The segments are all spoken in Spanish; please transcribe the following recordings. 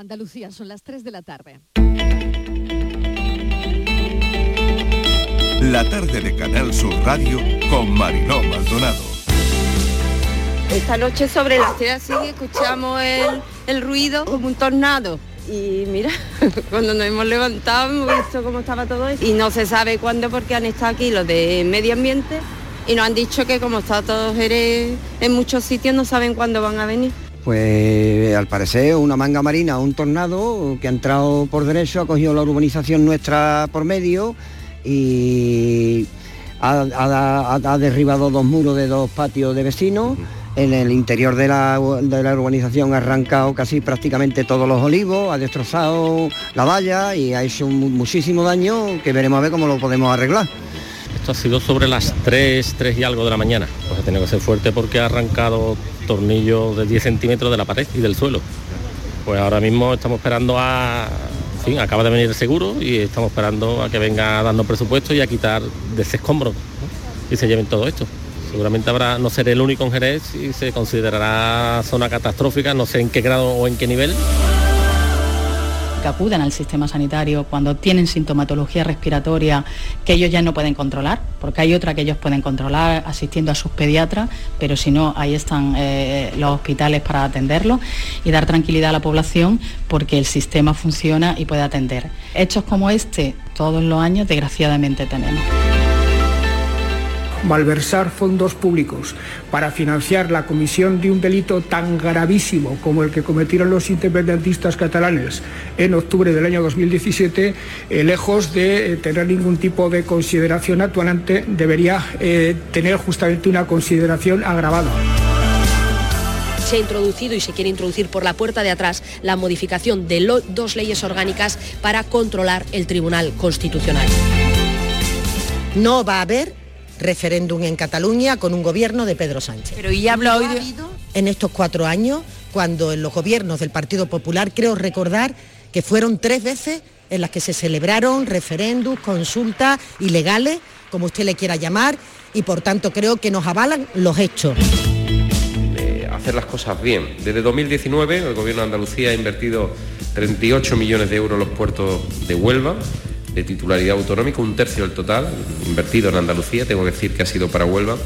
Andalucía, son las 3 de la tarde. La tarde de Canal Sur Radio con Mariló Maldonado. Esta noche sobre las 3 así escuchamos el, el ruido como un tornado. Y mira, cuando nos hemos levantado hemos visto cómo estaba todo eso. Y no se sabe cuándo porque han estado aquí los de medio ambiente y nos han dicho que como está todo Jerez en muchos sitios no saben cuándo van a venir. Pues al parecer una manga marina, un tornado que ha entrado por derecho, ha cogido la urbanización nuestra por medio y ha, ha- ha- ha derribado dos muros de dos patios de vecinos. En el interior de la, de la urbanización ha arrancado casi prácticamente todos los olivos, ha destrozado la valla y ha hecho mu- muchísimo daño que veremos a ver cómo lo podemos arreglar. Ha sido sobre las 3, 3 y algo de la mañana. Pues ha tenido que ser fuerte porque ha arrancado tornillos de 10 centímetros de la pared y del suelo. Pues ahora mismo estamos esperando a... Fin, acaba de venir el seguro y estamos esperando a que venga darnos presupuesto y a quitar de ese escombro y se lleven todo esto. Seguramente habrá, no seré el único en Jerez y se considerará zona catastrófica, no sé en qué grado o en qué nivel. Que acudan al sistema sanitario cuando tienen sintomatología respiratoria que ellos ya no pueden controlar, porque hay otra que ellos pueden controlar asistiendo a sus pediatras, pero si no, ahí están eh, los hospitales para atenderlos y dar tranquilidad a la población porque el sistema funciona y puede atender. Hechos como este, todos los años, desgraciadamente tenemos. Malversar fondos públicos para financiar la comisión de un delito tan gravísimo como el que cometieron los independentistas catalanes en octubre del año 2017, eh, lejos de eh, tener ningún tipo de consideración actuante, debería eh, tener justamente una consideración agravada. se ha introducido y se quiere introducir por la puerta de atrás la modificación de lo- dos leyes orgánicas para controlar el Tribunal Constitucional. No va a haber referéndum en Cataluña con un gobierno de Pedro Sánchez. Pero y habla hoy de... En estos cuatro años, cuando en los gobiernos del Partido Popular, creo recordar que fueron tres veces en las que se celebraron referéndums, consultas ilegales, como usted le quiera llamar, y por tanto creo que nos avalan los hechos. hacer las cosas bien. Desde 2019 el Gobierno de Andalucía ha invertido 38 millones de euros en los puertos de Huelva, de titularidad autonómica, un tercio del total invertido en Andalucía, tengo que decir que ha sido para Huelva.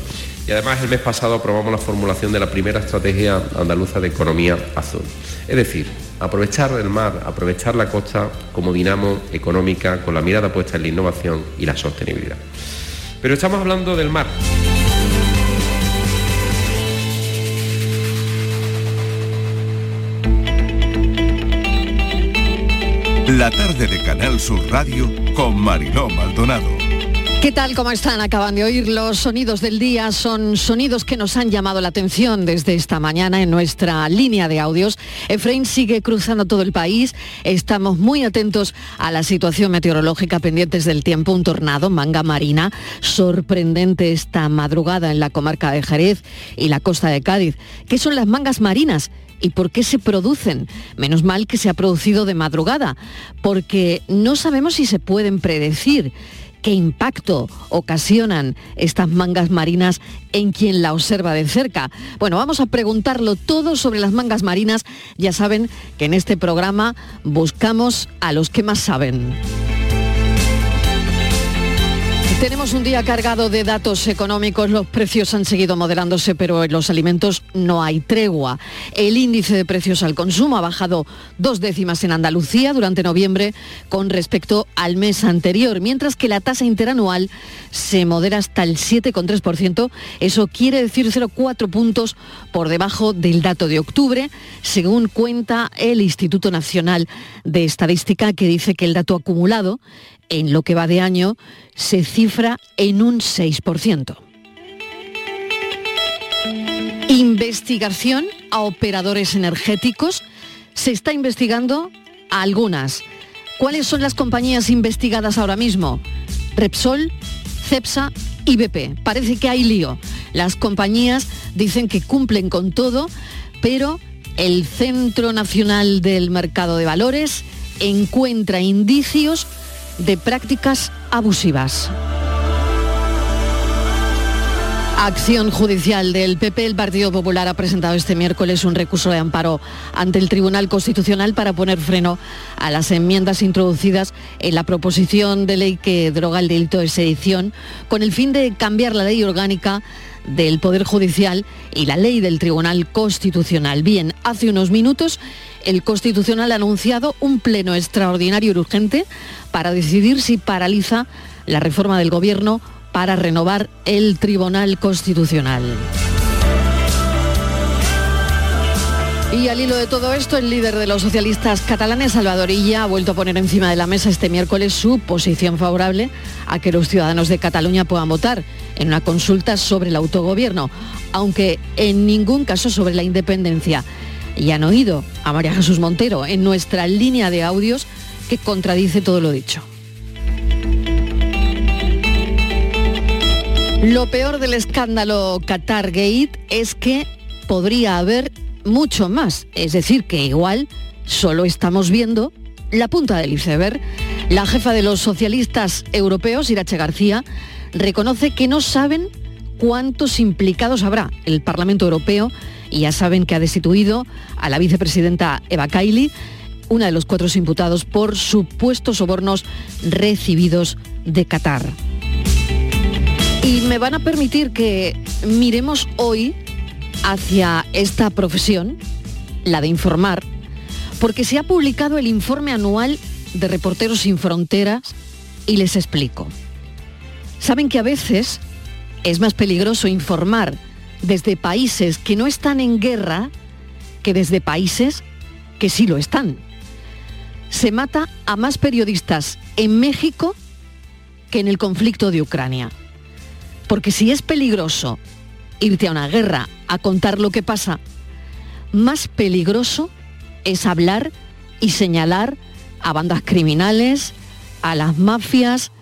Y además el mes pasado aprobamos la formulación de la primera estrategia andaluza de economía azul. Es decir, aprovechar el mar, aprovechar la costa como dinamo económica con la mirada puesta en la innovación y la sostenibilidad. Pero estamos hablando del mar. La tarde de Canal Sur Radio con Mariló Maldonado. ¿Qué tal? ¿Cómo están? Acaban de oír los sonidos del día. Son sonidos que nos han llamado la atención desde esta mañana en nuestra línea de audios. Efraín sigue cruzando todo el país. Estamos muy atentos a la situación meteorológica pendientes del tiempo. Un tornado, manga marina, sorprendente esta madrugada en la comarca de Jerez y la costa de Cádiz. ¿Qué son las mangas marinas? ¿Y por qué se producen? Menos mal que se ha producido de madrugada, porque no sabemos si se pueden predecir qué impacto ocasionan estas mangas marinas en quien la observa de cerca. Bueno, vamos a preguntarlo todo sobre las mangas marinas. Ya saben que en este programa buscamos a los que más saben. Tenemos un día cargado de datos económicos, los precios han seguido moderándose, pero en los alimentos no hay tregua. El índice de precios al consumo ha bajado dos décimas en Andalucía durante noviembre con respecto al mes anterior, mientras que la tasa interanual se modera hasta el 7,3%. Eso quiere decir 0,4 puntos por debajo del dato de octubre, según cuenta el Instituto Nacional de Estadística, que dice que el dato acumulado en lo que va de año se cifra en un 6%. Investigación a operadores energéticos. Se está investigando a algunas. ¿Cuáles son las compañías investigadas ahora mismo? Repsol, Cepsa y BP. Parece que hay lío. Las compañías dicen que cumplen con todo, pero el Centro Nacional del Mercado de Valores encuentra indicios de prácticas abusivas. Acción judicial del PP. El Partido Popular ha presentado este miércoles un recurso de amparo ante el Tribunal Constitucional para poner freno a las enmiendas introducidas en la proposición de ley que droga el delito de sedición con el fin de cambiar la ley orgánica del Poder Judicial y la ley del Tribunal Constitucional. Bien, hace unos minutos el Constitucional ha anunciado un pleno extraordinario y urgente para decidir si paraliza la reforma del Gobierno para renovar el Tribunal Constitucional. Y al hilo de todo esto, el líder de los socialistas catalanes, Salvador Illa, ha vuelto a poner encima de la mesa este miércoles su posición favorable a que los ciudadanos de Cataluña puedan votar en una consulta sobre el autogobierno, aunque en ningún caso sobre la independencia. Y han oído a María Jesús Montero en nuestra línea de audios que contradice todo lo dicho. Lo peor del escándalo Qatar Gate es que podría haber mucho más, es decir, que igual solo estamos viendo la punta del iceberg. La jefa de los socialistas europeos, Irache García, reconoce que no saben cuántos implicados habrá el Parlamento Europeo y ya saben que ha destituido a la vicepresidenta Eva Kaili, una de los cuatro imputados por supuestos sobornos recibidos de Qatar. Y me van a permitir que miremos hoy hacia esta profesión, la de informar, porque se ha publicado el informe anual de Reporteros sin Fronteras y les explico. Saben que a veces es más peligroso informar desde países que no están en guerra que desde países que sí lo están. Se mata a más periodistas en México que en el conflicto de Ucrania. Porque si es peligroso irte a una guerra a contar lo que pasa, más peligroso es hablar y señalar a bandas criminales, a las mafias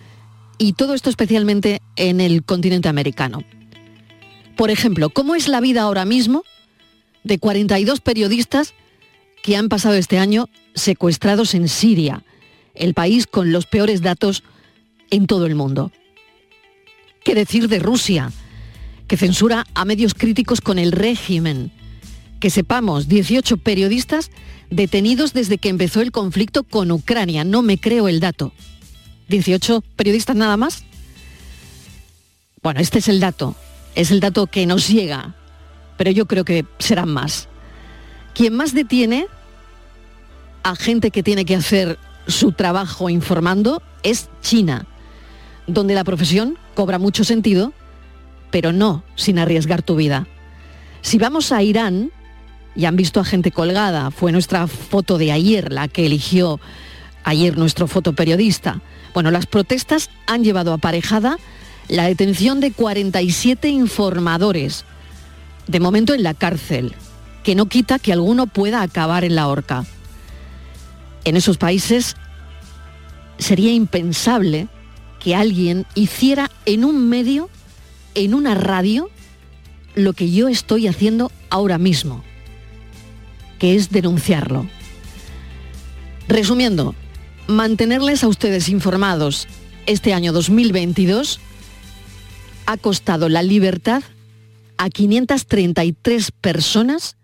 y todo esto especialmente en el continente americano. Por ejemplo, ¿cómo es la vida ahora mismo de 42 periodistas que han pasado este año secuestrados en Siria, el país con los peores datos en todo el mundo? ¿Qué decir de Rusia, que censura a medios críticos con el régimen? Que sepamos, 18 periodistas detenidos desde que empezó el conflicto con Ucrania. No me creo el dato. ¿18 periodistas nada más? Bueno, este es el dato. Es el dato que nos llega. Pero yo creo que serán más. Quien más detiene a gente que tiene que hacer su trabajo informando es China donde la profesión cobra mucho sentido, pero no sin arriesgar tu vida. Si vamos a Irán, y han visto a gente colgada, fue nuestra foto de ayer la que eligió ayer nuestro fotoperiodista. Bueno, las protestas han llevado aparejada la detención de 47 informadores, de momento en la cárcel, que no quita que alguno pueda acabar en la horca. En esos países sería impensable que alguien hiciera en un medio, en una radio, lo que yo estoy haciendo ahora mismo, que es denunciarlo. Resumiendo, mantenerles a ustedes informados este año 2022 ha costado la libertad a 533 personas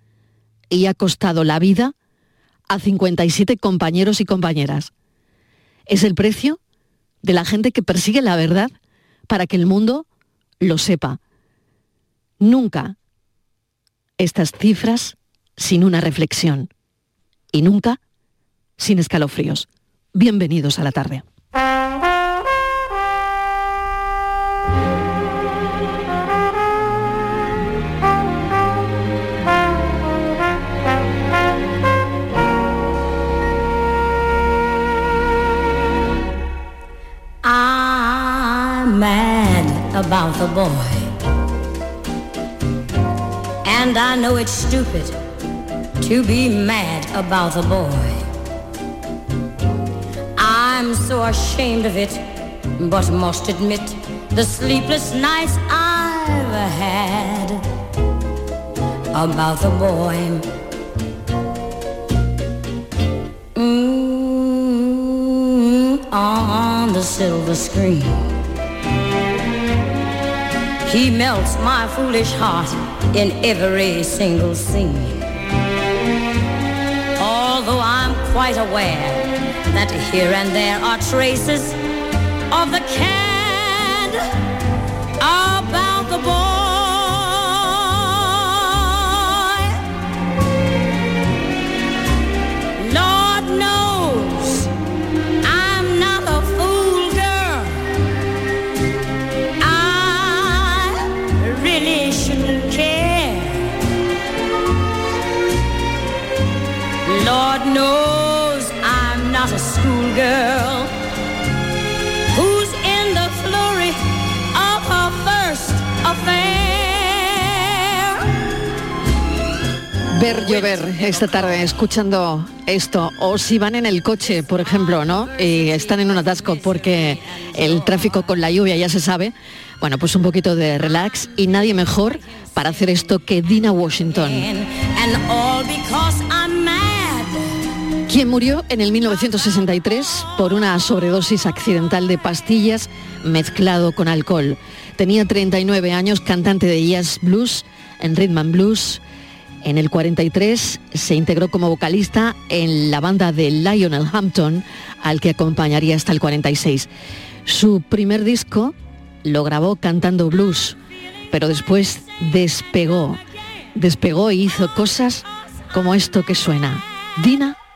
y ha costado la vida a 57 compañeros y compañeras. Es el precio de la gente que persigue la verdad para que el mundo lo sepa. Nunca estas cifras sin una reflexión y nunca sin escalofríos. Bienvenidos a la tarde. About the boy. And I know it's stupid to be mad about the boy. I'm so ashamed of it, but must admit the sleepless nights I've had about the boy. Mm, on the silver screen He melts my foolish heart in every single scene. Although I'm quite aware that here and there are traces of the cad a schoolgirl who's in the flurry of her first affair. Ver llover esta tarde escuchando esto o si van en el coche, por ejemplo, ¿no? Y están en un atasco porque el tráfico con la lluvia ya se sabe. Bueno, pues un poquito de relax y nadie mejor para hacer esto que Dina Washington. And all because I'm mad. Quien murió en el 1963 por una sobredosis accidental de pastillas mezclado con alcohol. Tenía 39 años, cantante de jazz blues en rhythm and blues. En el 43 se integró como vocalista en la banda de Lionel Hampton, al que acompañaría hasta el 46. Su primer disco lo grabó cantando blues, pero después despegó, despegó y hizo cosas como esto que suena. Dina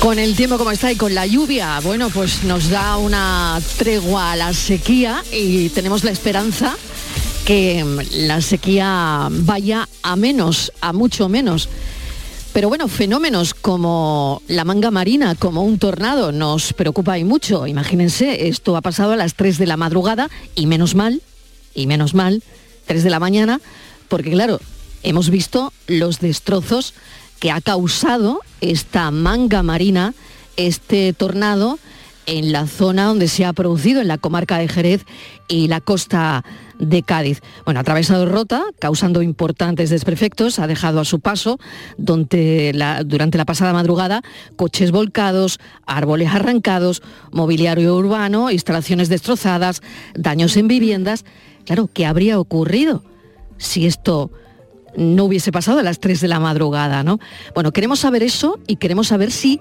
Con el tiempo como está y con la lluvia, bueno, pues nos da una tregua a la sequía y tenemos la esperanza que la sequía vaya a menos, a mucho menos. Pero bueno, fenómenos como la manga marina, como un tornado, nos preocupa y mucho. Imagínense, esto ha pasado a las 3 de la madrugada y menos mal, y menos mal, 3 de la mañana, porque claro, hemos visto los destrozos que ha causado esta manga marina, este tornado, en la zona donde se ha producido, en la comarca de Jerez y la costa de Cádiz. Bueno, ha atravesado Rota, causando importantes desperfectos, ha dejado a su paso donde durante la pasada madrugada coches volcados, árboles arrancados, mobiliario urbano, instalaciones destrozadas, daños en viviendas. Claro, ¿qué habría ocurrido si esto no hubiese pasado a las 3 de la madrugada, ¿no? Bueno, queremos saber eso y queremos saber si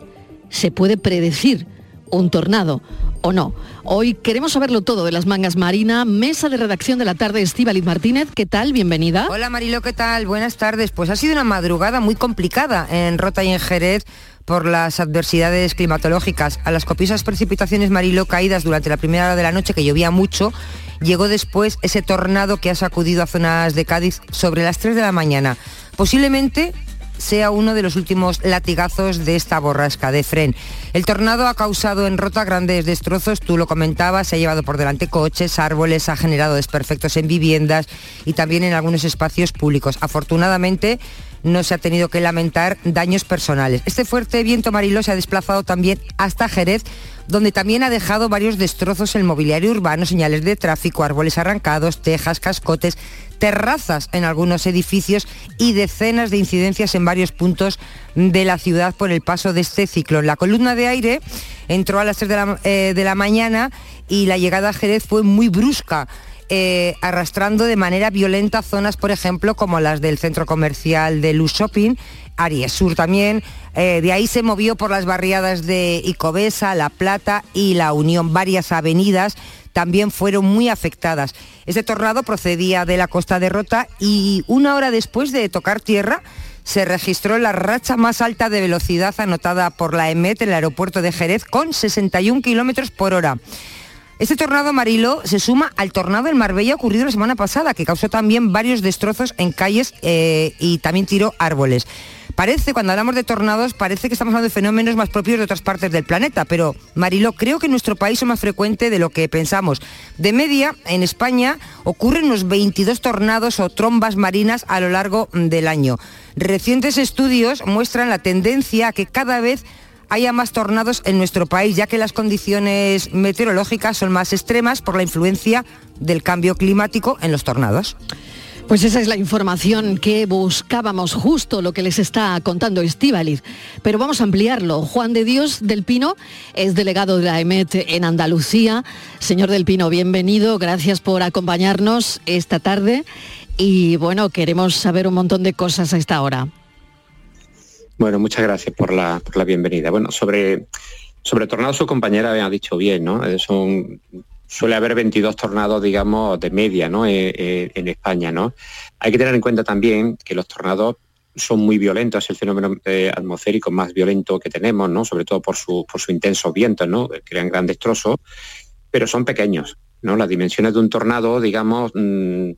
se puede predecir un tornado o no. Hoy queremos saberlo todo de las mangas marina, mesa de redacción de la tarde, Estíbaliz Martínez, ¿qué tal? Bienvenida. Hola Marilo, ¿qué tal? Buenas tardes. Pues ha sido una madrugada muy complicada en Rota y en Jerez por las adversidades climatológicas. A las copiosas precipitaciones Marilo caídas durante la primera hora de la noche, que llovía mucho, llegó después ese tornado que ha sacudido a zonas de Cádiz sobre las 3 de la mañana. Posiblemente sea uno de los últimos latigazos de esta borrasca de Fren. El tornado ha causado en Rota grandes destrozos, tú lo comentabas, se ha llevado por delante coches, árboles, ha generado desperfectos en viviendas y también en algunos espacios públicos. Afortunadamente no se ha tenido que lamentar daños personales. Este fuerte viento mariló se ha desplazado también hasta Jerez, donde también ha dejado varios destrozos el mobiliario urbano, señales de tráfico, árboles arrancados, tejas, cascotes, terrazas en algunos edificios y decenas de incidencias en varios puntos de la ciudad por el paso de este ciclón. La columna de aire entró a las 3 de la, eh, de la mañana y la llegada a Jerez fue muy brusca. Eh, arrastrando de manera violenta zonas, por ejemplo, como las del centro comercial de Luz Shopping, Aries Sur también. eh, de ahí se movió por las barriadas de Icobesa, La Plata y La Unión. Varias avenidas también fueron muy afectadas. Este tornado procedía de la costa de Rota y una hora después de tocar tierra se registró la racha más alta de velocidad anotada por la EMET en el aeropuerto de Jerez con 61 kilómetros por hora. Este tornado Marilo se suma al tornado en Marbella ocurrido la semana pasada, que causó también varios destrozos en calles eh, y también tiró árboles. Parece, cuando hablamos de tornados, parece que estamos hablando de fenómenos más propios de otras partes del planeta, pero Mariló, creo que en nuestro país son más frecuentes de lo que pensamos. De media, en España ocurren unos 22 tornados o trombas marinas a lo largo del año. Recientes estudios muestran la tendencia a que cada vez haya más tornados en nuestro país, ya que las condiciones meteorológicas son más extremas por la influencia del cambio climático en los tornados. Pues esa es la información que buscábamos, justo lo que les está contando Estíbaliz. Pero vamos a ampliarlo. Juan de Dios del Pino es delegado de la EMET en Andalucía. Señor del Pino, bienvenido. Gracias por acompañarnos esta tarde. Y bueno, queremos saber un montón de cosas a esta hora. Bueno, muchas gracias por la, por la bienvenida. Bueno, sobre, sobre tornados su compañera me ha dicho bien, ¿no? Eh, son, suele haber 22 tornados, digamos, de media, ¿no? Eh, eh, en España, ¿no? Hay que tener en cuenta también que los tornados son muy violentos, es el fenómeno atmosférico más violento que tenemos, ¿no? Sobre todo por su, por su intenso viento, ¿no? Crean grandes trozos, pero son pequeños, ¿no? Las dimensiones de un tornado, digamos, mm,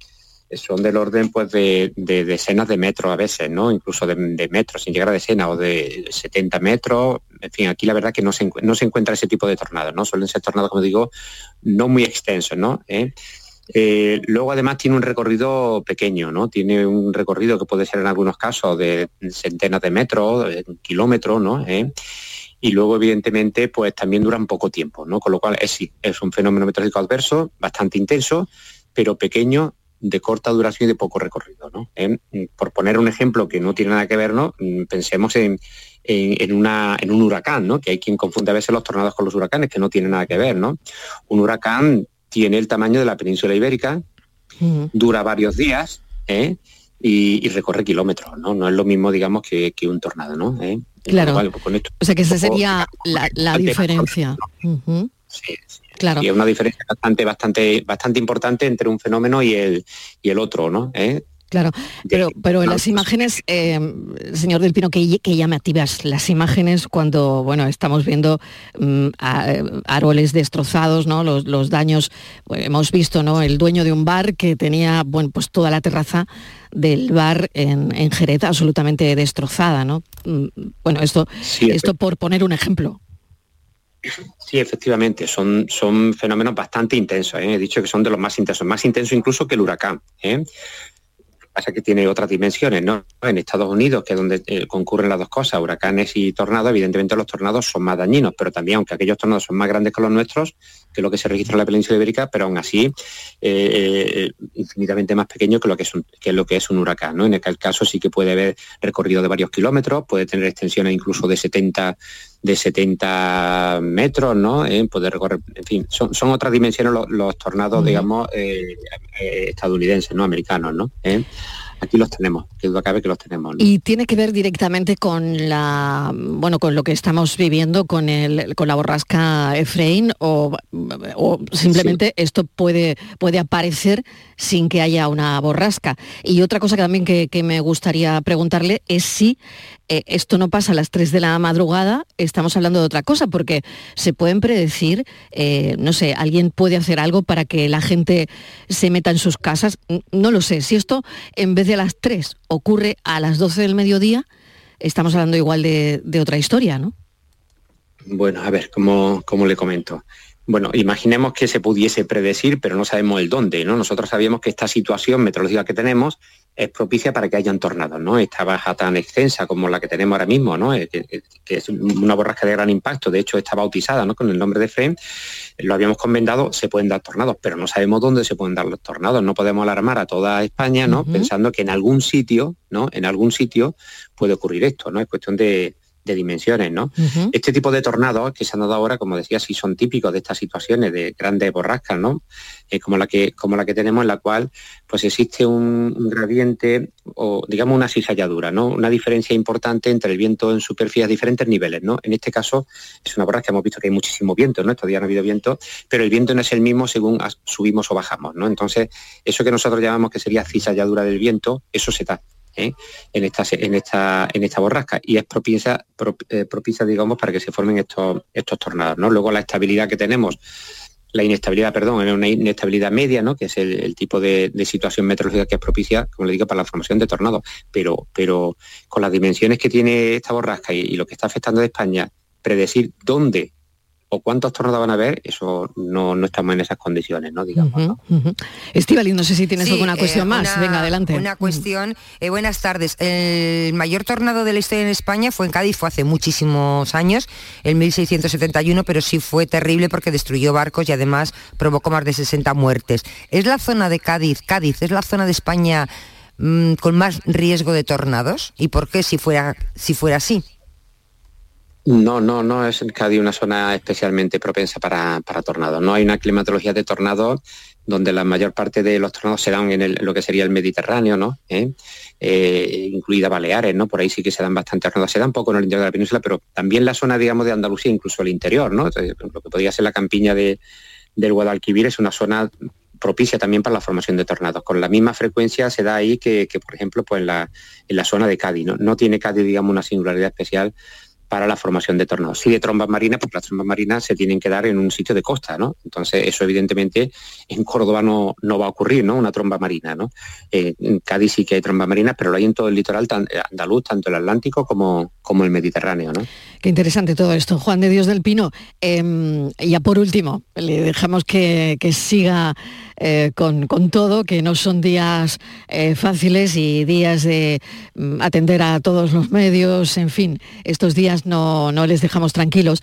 son del orden pues de, decenas de metros a veces, ¿no? Incluso de, metros, sin llegar a decenas, o de 70 metros. En fin, aquí la verdad que no se, no se encuentra ese tipo de tornados, ¿no? Suelen ser tornados, como digo, no muy extensos, ¿no? ¿Eh? Eh, luego además tiene un recorrido pequeño, ¿no? Tiene un recorrido que puede ser en algunos casos de centenas de metros, kilómetros, ¿no? ¿Eh? Y luego, evidentemente, pues también duran poco tiempo, ¿no? Con lo cual es, sí, es un fenómeno meteorológico adverso, bastante intenso, pero pequeño de corta duración y de poco recorrido. ¿no? Eh, por poner un ejemplo que no tiene nada que ver, ¿no? Mm, pensemos en, una, en un huracán, ¿no? que hay quien confunde a veces los tornados con los huracanes, que no tiene nada que ver. ¿no? Un huracán tiene el tamaño de la península ibérica, dura varios días ¿eh? y, recorre kilómetros. ¿no? no es lo mismo, digamos, que, un tornado. ¿no? ¿Eh? Claro. Pues o sea que esa sería la, diferencia. sí, Claro. Y es una diferencia bastante, bastante, bastante importante entre un fenómeno y el, y el otro, ¿no? ¿Eh? Claro, pero, pero en las imágenes, eh, señor Del Pino, que, que llamativas las imágenes cuando, bueno, estamos viendo mm, árboles destrozados, ¿no? Los, daños, hemos visto, ¿no? El dueño de un bar que tenía, bueno, pues toda la terraza del bar en, en Jerez absolutamente destrozada, ¿no? Mm, bueno, esto, esto por poner un ejemplo. Sí, efectivamente, son, son fenómenos bastante intensos. ¿eh? He dicho que son de los más intensos, más intensos incluso que el huracán. ¿eh? pasa que tiene otras dimensiones, ¿no? En Estados Unidos, que es donde eh, concurren las dos cosas, huracanes y tornados, evidentemente los tornados son más dañinos, pero también, aunque aquellos tornados son más grandes que los nuestros, que lo que se registra en la península ibérica, pero aún así eh, infinitamente más pequeño que lo que es un, que lo que es un huracán, ¿no? En aquel caso sí que puede haber recorrido de varios kilómetros, puede tener extensiones incluso de 70 de 70 metros, ¿no? Eh, poder recorrer, en fin, son, otras dimensiones los, tornados, digamos, eh, eh, estadounidenses, ¿no? Americanos, ¿no? Aquí los tenemos, que duda cabe que los tenemos. Y tiene que ver directamente con la bueno con lo que estamos viviendo con el con la borrasca Efraín o, simplemente esto puede puede aparecer sin que haya una borrasca. Y otra cosa que también que, me gustaría preguntarle es si eh, esto no pasa a las 3 de la madrugada, estamos hablando de otra cosa, porque se pueden predecir, eh, no sé, alguien puede hacer algo para que la gente se meta en sus casas, no lo sé, si esto en vez de a las 3 ocurre a las 12 del mediodía, estamos hablando igual de, otra historia, ¿no? Bueno, a ver, ¿cómo, cómo le comento? Bueno, imaginemos que se pudiese predecir, pero no sabemos el dónde, ¿no? Nosotros sabíamos que esta situación meteorológica que tenemos es propicia para que hayan tornados, ¿no? Esta baja tan extensa como la que tenemos ahora mismo, ¿no? Que, es una borrasca de gran impacto, de hecho está bautizada, ¿no? Con el nombre de FREM, lo habíamos convendado, se pueden dar tornados, pero no sabemos dónde se pueden dar los tornados, no podemos alarmar a toda España, ¿no? Pensando que en algún sitio, ¿no? En algún sitio puede ocurrir esto, ¿no? Es cuestión de, de dimensiones, ¿no? Este tipo de tornados que se han dado ahora, como decía, sí son típicos de estas situaciones de grandes borrascas, ¿no? Eh, como, la que, como la que tenemos en la cual pues existe un, gradiente o digamos una cizalladura, ¿no? Una diferencia importante entre el viento en superficie a diferentes niveles, ¿no? En este caso es una borrasca, hemos visto que hay muchísimo viento, ¿no? Estos días no ha habido viento, pero el viento no es el mismo según subimos o bajamos, ¿no? Entonces, eso que nosotros llamamos que sería cizalladura del viento, eso se da ¿eh? en, esta, en, esta, en esta borrasca y es propicia, eh, propicia, digamos, para que se formen estos, estos tornados. ¿no? Luego la estabilidad que tenemos la inestabilidad, perdón, era una inestabilidad media, ¿no? que es el, tipo de, situación meteorológica que es propicia, como le digo, para la formación de tornados. Pero, pero con las dimensiones que tiene esta borrasca y, y lo que está afectando a España, predecir dónde o cuántos tornados van a haber, eso no, estamos en esas condiciones, ¿no? Digamos. ¿no? no sé si tienes alguna cuestión eh, más. Venga, adelante. Una cuestión. Eh, buenas tardes. El mayor tornado de la historia en España fue en Cádiz, fue hace muchísimos años, en 1671, pero sí fue terrible porque destruyó barcos y además provocó más de 60 muertes. ¿Es la zona de Cádiz, Cádiz, es la zona de España mm, con más riesgo de tornados? ¿Y por qué si fuera, si fuera así? No, no, no es Cádiz una zona especialmente propensa para, tornados. No hay una climatología de tornados donde la mayor parte de los tornados se dan en, lo que sería el Mediterráneo, ¿no? ¿Eh? Eh, incluida Baleares, ¿no? Por ahí sí que se dan bastantes tornados. Se dan poco en el interior de la península, pero también la zona, digamos, de Andalucía, incluso el interior, ¿no? lo que podría ser la campiña de, del Guadalquivir es una zona propicia también para la formación de tornados. Con la misma frecuencia se da ahí que, por ejemplo, pues en la, en la zona de Cádiz. ¿no? no tiene Cádiz, digamos, una singularidad especial para la formación de tornados. Si de trombas marinas, pues las trombas marinas se tienen que dar en un sitio de costa, ¿no? Entonces, eso evidentemente en Córdoba no, no va a ocurrir, ¿no? Una tromba marina. Eh, en Cádiz sí que hay trombas marinas, pero lo hay en todo el litoral eh, andaluz, tanto el Atlántico como, como el Mediterráneo, ¿no? Qué interesante todo esto. Juan de Dios del Pino, eh, ya por último, le dejamos que, siga eh, con, todo, que no son días fáciles y días de mm, atender a todos los medios, en fin, estos días no, no les dejamos tranquilos.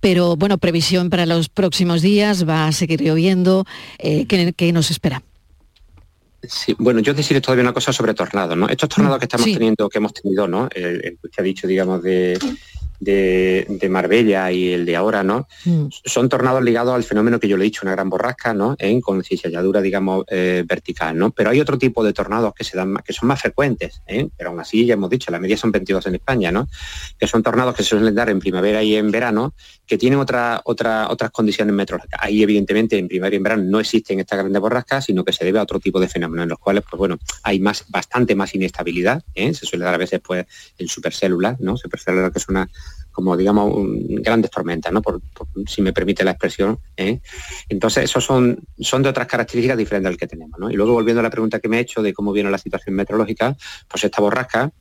Pero bueno, previsión para los próximos días, va a seguir lloviendo, ¿qué, nos espera? Sí, bueno, yo deciré todavía una cosa sobre tornados, ¿no? Estos tornados que estamos teniendo, que hemos tenido, ¿no? El, que ha dicho, digamos, de, de, Marbella y el de ahora, ¿no? Mm. Son tornados ligados al fenómeno que yo le he dicho, una gran borrasca, ¿no? En con cizalladura, digamos, eh, vertical, ¿no? Pero hay otro tipo de tornados que se dan que son más frecuentes, ¿eh? Pero aún así, ya hemos dicho, la media son 22 en España, ¿no? Que son tornados que se suelen dar en primavera y en verano, que tienen otra, otra, otras condiciones meteorológicas. Ahí, evidentemente, en primavera y en verano no existen estas grandes borrascas, sino que se debe a otro tipo de fenómenos, en los cuales, pues bueno, hay más, bastante más inestabilidad, ¿eh? Se suele dar a veces, pues, en supercélulas, ¿no? Supercélulas que es una como digamos grandes tormentas, ¿no? Si me permite la expresión. ¿eh? Entonces, esos son, son de otras características diferentes al que tenemos. Y luego volviendo a la pregunta que me he hecho de cómo viene la situación meteorológica, pues esta borrasca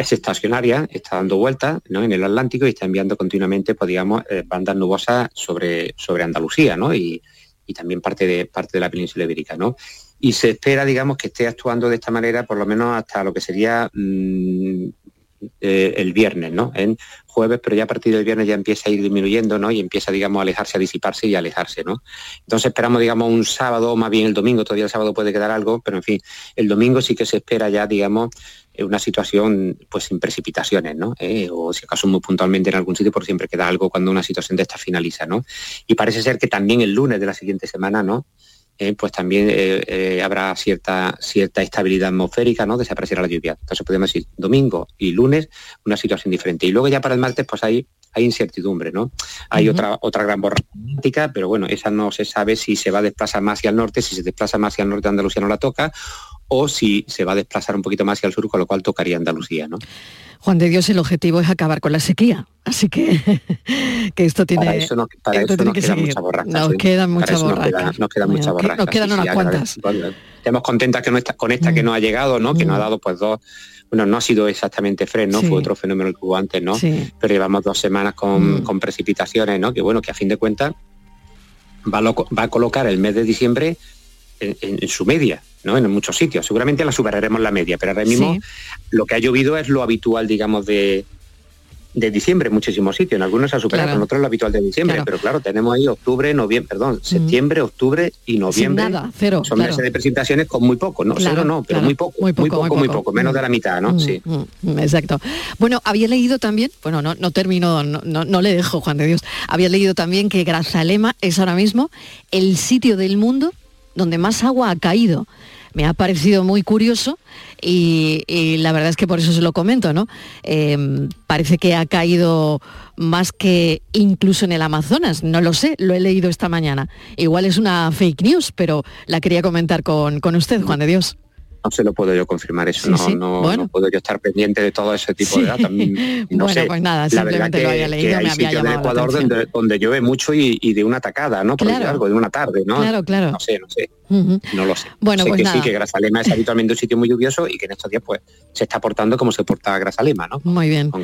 es estacionaria, está dando vueltas en el Atlántico y está enviando continuamente, pues digamos, eh, bandas nubosas sobre, sobre Andalucía, ¿no? Y, también parte de, parte de la península ibérica, ¿no? Y se espera, digamos, que esté actuando de esta manera por lo menos hasta lo que sería mm, eh, el viernes, ¿no? En jueves, pero ya a partir del viernes ya empieza a ir disminuyendo, ¿no? Y empieza, digamos, a alejarse, a disiparse y a alejarse, ¿no? Entonces esperamos, digamos, un sábado, más bien el domingo, todavía el sábado puede quedar algo, pero en fin, el domingo sí que se espera ya, digamos, eh, una situación pues sin precipitaciones, ¿no? Eh, o si acaso muy puntualmente en algún sitio, por siempre queda algo cuando una situación de esta finaliza, ¿no? Y parece ser que también el lunes de la siguiente semana, ¿no? Eh, pues también eh, eh, habrá cierta, cierta estabilidad atmosférica, ¿no? Desaparecerá la lluvia. Entonces podemos decir domingo y lunes una situación diferente. Y luego ya para el martes pues hay, hay incertidumbre, ¿no? Hay otra, otra gran borrasca, pero bueno, esa no se sabe si se va a desplazar más hacia el norte, si se desplaza más hacia el norte Andalucía no la toca, o si se va a desplazar un poquito más hacia el sur, con lo cual tocaría Andalucía, ¿no? Juan de Dios, el objetivo es acabar con la sequía. Asasí que, que esto tiene, para eso, para eso nos quedan muchas borrascas. Nos quedan muchas borrascas. Nos quedan, muchas borrascas. Nos quedan unas cuantas. Estamos contentas que no está, con esta que mm. no ha llegado, ¿no? Que nos ha mm. dado pues dos, bueno, no ha sido exactamente fresco, ¿no? Fue otro fenómeno que hubo antes, ¿no? Pero llevamos dos semanas con, mm. con, precipitaciones, ¿no? Que bueno, que a fin de cuentas va va a colocar el mes de diciembre en, su media, ¿no? En muchos sitios. Seguramente la superaremos la media, pero ahora mismo lo que ha llovido es lo habitual, digamos, de, de diciembre en muchísimos sitios. En algunos se ha superado, en otros lo habitual de diciembre. Pero claro, tenemos ahí octubre, noviembre, perdón, septiembre, octubre y noviembre. nada, cero. Son meses de presentaciones con muy poco, ¿no? cero no, pero muy poco, muy poco, muy poco, menos de la mitad, ¿no? sí. exacto. Bueno, había leído también, bueno, no, no termino, no, no, le dejo, Juan de Dios, había leído también que Grazalema es ahora mismo el sitio del mundo donde más agua ha caído. Me ha parecido muy curioso y, la verdad es que por eso se lo comento, ¿no? Em, parece que ha caído más que incluso en el Amazonas, no lo sé, lo he leído esta mañana. Igual es una fake news, pero la quería comentar con, con usted, Juan de Dios. No se lo puedo yo confirmar eso, Sí, no, sí. no, Bueno. no puedo yo estar pendiente de todo ese tipo de datos. No Bueno, sé. pues nada, La verdad simplemente que, lo había leído, que me hay había sitios llamado la Ecuador donde, donde llueve mucho y, y de una tacada, ¿no? Por Claro. algo, de una tarde, ¿no? Claro, claro. No sé, no sé, no lo sé. Bueno, sé pues que nada. sí, que Grazalema es habitualmente un sitio muy lluvioso y que en estos días pues se está portando como se porta Grazalema, ¿no? Muy bien. Con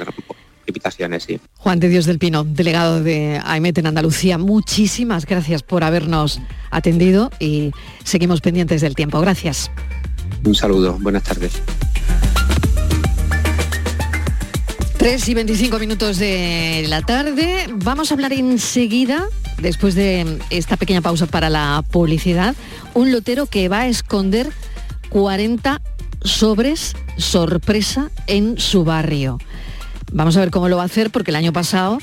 precipitaciones, sí. Juan de Dios del Pino, delegado de AEMET en Andalucía, muchísimas gracias por habernos atendido y seguimos pendientes del tiempo. Gracias. Un saludo, buenas tardes. 3 y 25 minutos de la tarde. Vamos a hablar enseguida, después de esta pequeña pausa para la publicidad, un lotero que va a esconder 40 sobres sorpresa en su barrio. Vamos a ver cómo lo va a hacer porque el año pasado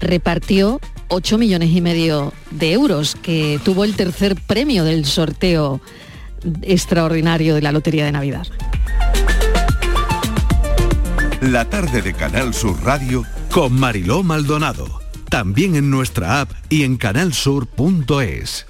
repartió 8 millones y medio de euros, que tuvo el tercer premio del sorteo extraordinario de la Lotería de Navidad. La tarde de Canal Sur Radio con Mariló Maldonado. También en nuestra app y en canalsur.es.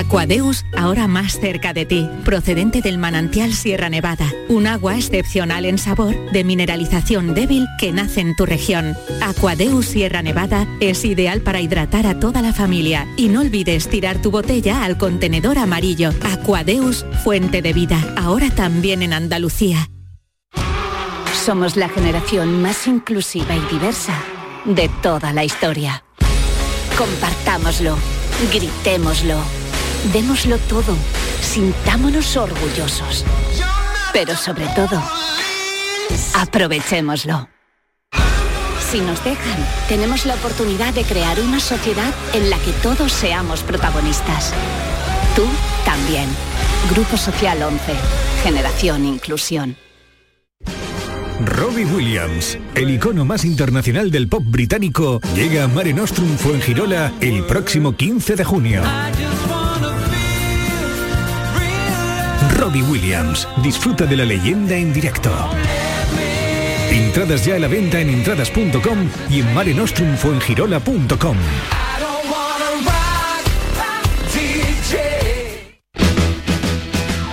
Aquadeus, ahora más cerca de ti, procedente del manantial Sierra Nevada, un agua excepcional en sabor, de mineralización débil que nace en tu región. Aquadeus Sierra Nevada es ideal para hidratar a toda la familia y no olvides tirar tu botella al contenedor amarillo. Aquadeus, fuente de vida, ahora también en Andalucía. Somos la generación más inclusiva y diversa de toda la historia. Compartámoslo, gritémoslo, démoslo todo, sintámonos orgullosos. Pero sobre todo, aprovechémoslo. Si nos dejan, tenemos la oportunidad de crear una sociedad en la que todos seamos protagonistas. Tú también. Grupo Social 11. Generación Inclusión. Robbie Williams, el icono más internacional del pop británico, llega a Mare Nostrum Fuengirola el próximo 15 de junio. Robbie Williams, disfruta de la leyenda en directo. Entradas ya a la venta en entradas.com y en marenostrumfuengirola.com.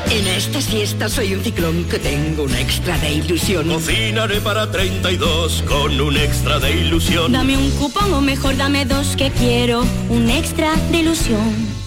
En estas fiestas soy un ciclón que tengo un extra de ilusión. Cocinaré para 32 con un extra de ilusión. Dame un cupón o mejor dame dos que quiero un extra de ilusión.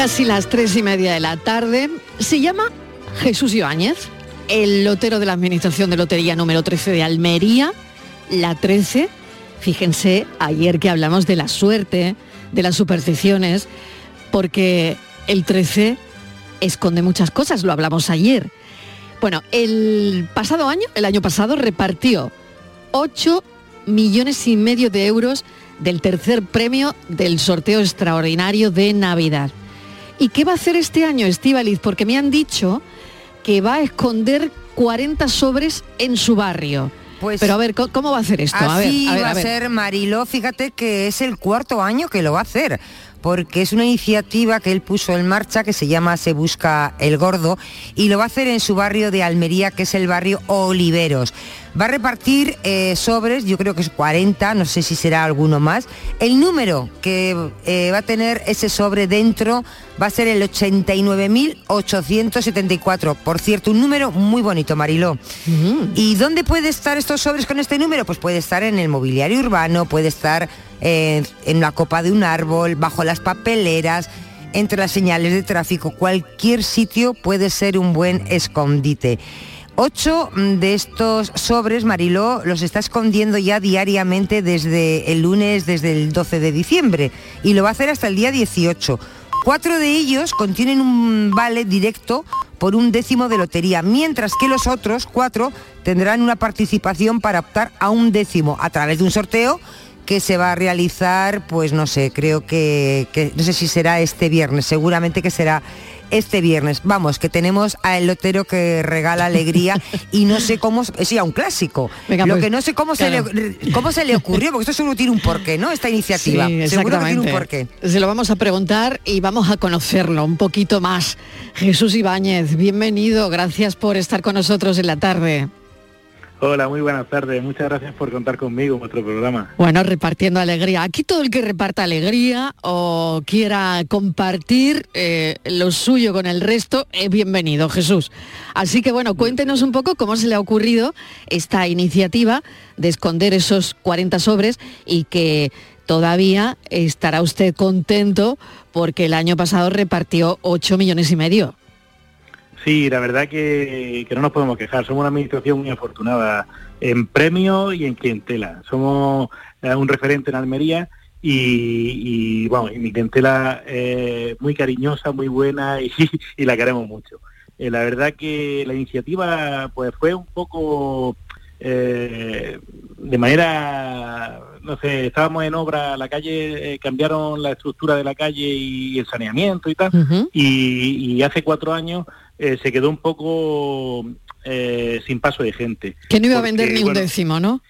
Casi las tres y media de la tarde. Se llama Jesús Ibáñez, el lotero de la Administración de Lotería número 13 de Almería, la 13. Fíjense, ayer que hablamos de la suerte, de las supersticiones, porque el 13 esconde muchas cosas, lo hablamos ayer. Bueno, el pasado año, el año pasado, repartió 8 millones y medio de euros del tercer premio del sorteo extraordinario de Navidad. ¿Y qué va a hacer este año, Estíbaliz? Porque me han dicho que va a esconder 40 sobres en su barrio. Pues Pero a ver, ¿cómo, va a hacer esto? a ver, Así a ver, va a a ver. ser Mariló, fíjate que es el cuarto año que lo va a hacer, porque es una iniciativa que él puso en marcha que se llama Se Busca el Gordo y lo va a hacer en su barrio de Almería, que es el barrio Oliveros. Va a repartir eh, sobres, yo creo que es 40, no sé si será alguno más. El número que eh, va a tener ese sobre dentro va a ser el 89.874. Por cierto, un número muy bonito, Mariló. ¿Y dónde puede estar estos sobres con este número? Pues puede estar en el mobiliario urbano, puede estar eh, en la copa de un árbol, bajo las papeleras, entre las señales de tráfico. Cualquier sitio puede ser un buen escondite. Ocho de estos sobres, Mariló, los está escondiendo ya diariamente desde el lunes, desde el 12 de diciembre, y lo va a hacer hasta el día 18. Cuatro de ellos contienen un vale directo por un décimo de lotería, mientras que los otros cuatro tendrán una participación para optar a un décimo a través de un sorteo que se va a realizar, pues no sé, creo que, que no sé si será este viernes, seguramente que será este viernes. Vamos, que tenemos a El Lotero que regala alegría y no sé cómo, sí, a un clásico. Venga, Lo pues, que no sé cómo, claro. se le, cómo se le ocurrió, porque esto seguro tiene un porqué, ¿no? Esta iniciativa. Sí, seguro que tiene un porqué. Se lo vamos a preguntar y vamos a conocerlo un poquito más. Jesús Ibáñez, bienvenido, gracias por estar con nosotros en la tarde. Hola, muy buenas tardes. Muchas gracias por contar conmigo en vuestro programa. Bueno, repartiendo alegría. Aquí todo el que reparta alegría o quiera compartir eh, lo suyo con el resto es bienvenido, Jesús. Así que bueno, cuéntenos un poco cómo se le ha ocurrido esta iniciativa de esconder esos 40 sobres y que todavía estará usted contento porque el año pasado repartió 8 millones y medio. Sí, la verdad que, que no nos podemos quejar. Somos una administración muy afortunada en premios y en clientela. Somos eh, un referente en Almería y, y, bueno, y mi clientela es muy cariñosa, muy buena y, y la queremos mucho. Eh, la verdad que la iniciativa pues fue un poco eh, de manera, no sé, estábamos en obra, la calle, eh, cambiaron la estructura de la calle y el saneamiento y tal, y, y hace cuatro años eh, se quedó un poco eh, sin paso de gente. Que no iba a vender ni un décimo, ¿no?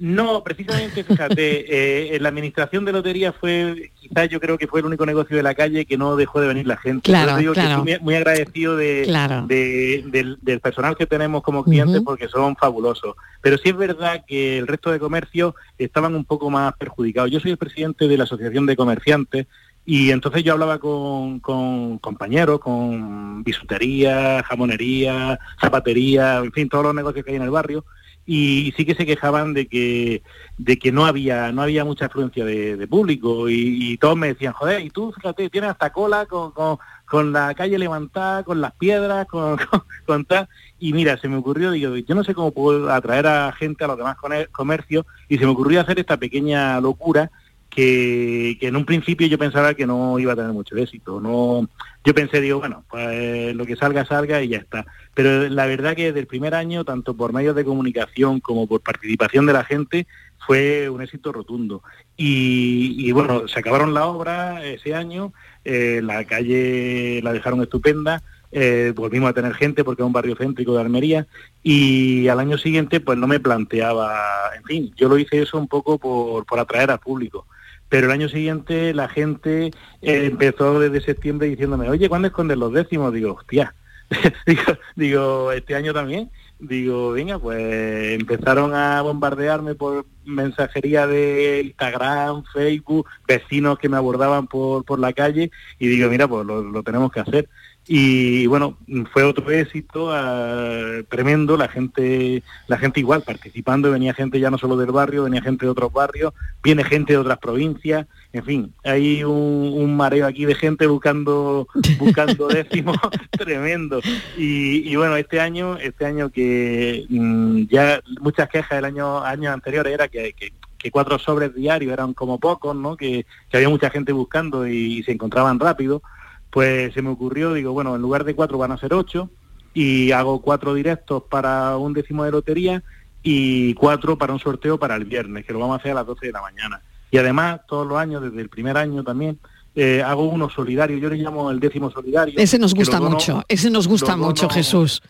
no, precisamente, fíjate, eh, en la administración de lotería fue, quizás yo creo que fue el único negocio de la calle que no dejó de venir la gente. Claro, digo que claro. estoy muy, agradecido de, Claro. de- del, del personal que tenemos como clientes porque son fabulosos. Pero sí es verdad que el resto de comercios estaban un poco más perjudicados. Yo soy el presidente de la Asociación de Comerciantes y entonces yo hablaba con, con compañeros, con bisutería, jamonería, zapatería, en fin, todos los negocios que hay en el barrio. Y sí que se quejaban de que de que no había no había mucha afluencia de, público. Y, todos me decían joder y tú fíjate tienes hasta cola con, con, con la calle levantada con las piedras con, con, tal y mira se me ocurrió digo yo no sé cómo puedo atraer a gente a los demás comer- comercios y se me ocurrió hacer esta pequeña locura que, en un principio yo pensaba que no iba a tener mucho éxito. No, yo pensé, digo, bueno, pues lo que salga, salga y ya está. Pero la verdad que desde el primer año, tanto por medios de comunicación como por participación de la gente, fue un éxito rotundo. Y, y, bueno, se acabaron la obra ese año, eh, la calle la dejaron estupenda, eh, volvimos a tener gente porque es un barrio céntrico de Almería y al año siguiente pues no me planteaba, en fin, yo lo hice eso un poco por, por atraer al público. Pero el año siguiente la gente eh, empezó desde septiembre diciéndome, oye, ¿cuándo escondes los décimos? Digo, hostia, digo, este año también. Digo, venga, pues empezaron a bombardearme por mensajería de Instagram, Facebook, vecinos que me abordaban por, por la calle y digo, mira, pues lo, lo tenemos que hacer. Y bueno, fue otro éxito ah, tremendo, la gente, la gente igual participando, venía gente ya no solo del barrio, venía gente de otros barrios, viene gente de otras provincias, en fin, hay un, un mareo aquí de gente buscando, buscando décimos tremendo. Y, y bueno, este año, este año que mm, ya muchas quejas del año, años anteriores era que, que que cuatro sobres diarios eran como pocos, ¿no? Que, que había mucha gente buscando y, y se encontraban rápido pues se me ocurrió, digo, bueno, en lugar de cuatro van a ser ocho y hago cuatro directos para un décimo de lotería y cuatro para un sorteo para el viernes, que lo vamos a hacer a las 12 de la mañana. Y además, todos los años, desde el primer año también, eh, hago uno solidario, yo le llamo el décimo solidario. Ese nos gusta dono- mucho, ese nos gusta mucho, Jesús.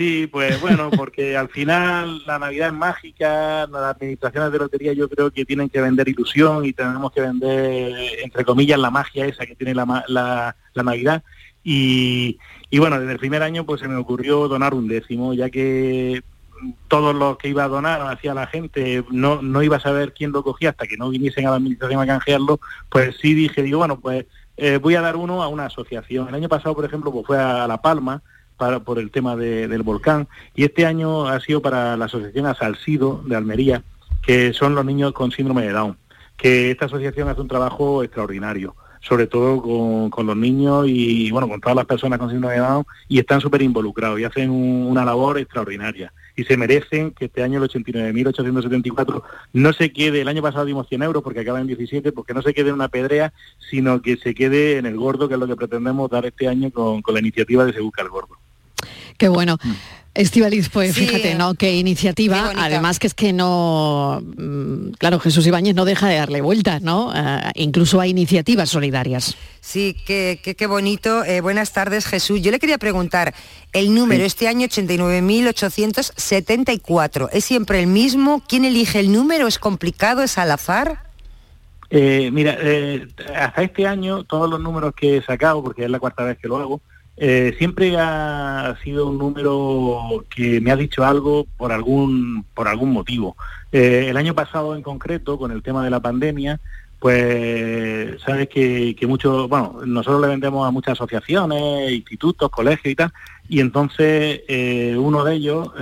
Sí, pues bueno, porque al final la Navidad es mágica, las administraciones de lotería yo creo que tienen que vender ilusión y tenemos que vender, entre comillas, la magia esa que tiene la, la, la Navidad. Y, y bueno, desde el primer año pues se me ocurrió donar un décimo, ya que todos los que iba a donar hacia la gente no, no iba a saber quién lo cogía hasta que no viniesen a la administración a canjearlo, pues sí dije, digo, bueno, pues eh, voy a dar uno a una asociación. El año pasado, por ejemplo, pues fue a La Palma, por el tema del volcán, y este año ha sido para la asociación Asalcido de Almería, que son los niños con síndrome de Down, que esta asociación hace un trabajo extraordinario sobre todo con, los niños y, bueno, con todas las personas con síndrome de Down y están súper involucrados y hacen una labor extraordinaria y se merecen que este año el 89.874 no se quede, el año pasado dimos 100 euros porque acaba en 17, porque no se quede en una pedrea, sino que se quede en el gordo, que es lo que pretendemos dar este año con, con la iniciativa de Se Busca el Gordo. Qué bueno. Mm. Estivaliz, pues fíjate, ¿no? Qué iniciativa, además que es que no, mm, claro, Jesús Ibáñez no deja de darle vueltas, ¿no? Eh, incluso hay iniciativas solidarias. Sí, qué, qué, bonito. Eh, buenas tardes, Jesús. Yo le quería preguntar, el número este año 89.874, ¿es siempre el mismo? ¿Quién elige el número? ¿Es complicado? ¿Es al azar? Eh, mira, hasta este año todos los números que he sacado, porque es la cuarta vez que lo hago, eh, siempre ha sido un número que me ha dicho algo por algún, por algún motivo. Eh, el año pasado en concreto, con el tema de la pandemia, pues sabes que, que mucho, bueno, nosotros le vendemos a muchas asociaciones, institutos, colegios y tal, y entonces eh, uno de ellos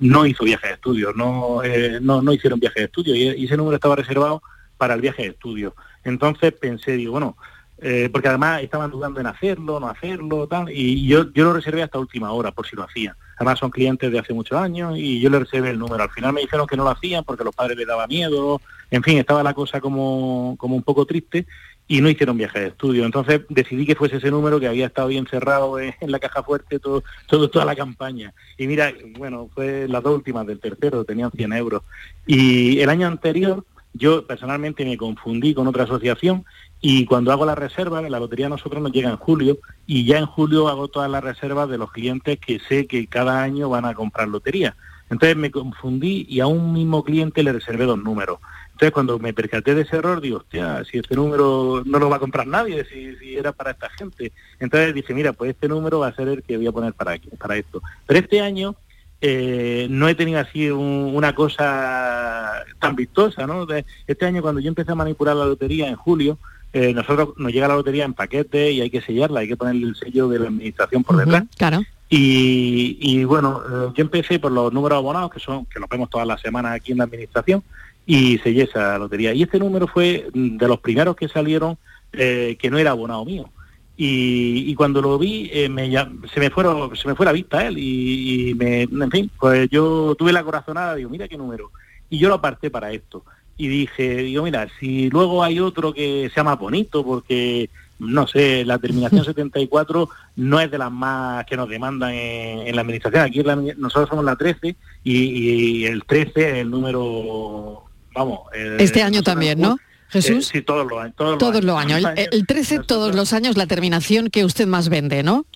no hizo viaje de estudio, no, no, no, hicieron viaje de estudio, y, ese número estaba reservado para el viaje de estudio. Entonces pensé, digo, bueno, eh, porque además estaban dudando en hacerlo, no hacerlo, tal, y yo, yo lo reservé hasta última hora por si lo hacían. Además son clientes de hace muchos años y yo le reservé el número. Al final me dijeron que no lo hacían porque los padres les daba miedo, en fin, estaba la cosa como, como un poco triste y no hicieron viaje de estudio. Entonces decidí que fuese ese número que había estado bien cerrado en, la caja fuerte todo, todo, toda la campaña. Y mira, bueno, fue las dos últimas del tercero, tenían 100 euros. Y el año anterior yo personalmente me confundí con otra asociación y cuando hago la reserva, la lotería nosotros nos llega en julio y ya en julio hago todas las reservas de los clientes que sé que cada año van a comprar lotería. Entonces me confundí y a un mismo cliente le reservé dos números. Entonces cuando me percaté de ese error, digo, hostia, si este número no lo va a comprar nadie, si, era para esta gente. Entonces dije, mira, pues este número va a ser el que voy a poner para, para esto. Pero este año eh, no he tenido así una cosa tan vistosa, ¿no? este año cuando yo empecé a manipular la lotería en julio, eh, nosotros nos llega la lotería en paquete y hay que sellarla, hay que ponerle el sello de la administración por detrás. Claro. Y, bueno, eh, yo empecé por los números abonados, que son que los vemos todas las semanas aquí en la administración, y sellé esa lotería. Y este número fue de los primeros que salieron eh, que no era abonado mío. Y, cuando lo vi me, se me fueron se me fue la vista él y, me, en fin pues yo tuve la corazonada digo mira qué número y yo lo aparté para esto y dije, digo, mira, si luego hay otro que sea más bonito, porque, no sé, la terminación 74 no es de las más que nos demandan en, la administración. Aquí nosotros somos la 13 y, el 13 es el número, vamos... este año también, ¿no? Jesús. Eh, sí, todos los años. Todos, los años. El, 13 todos los años la terminación que usted más vende, ¿no?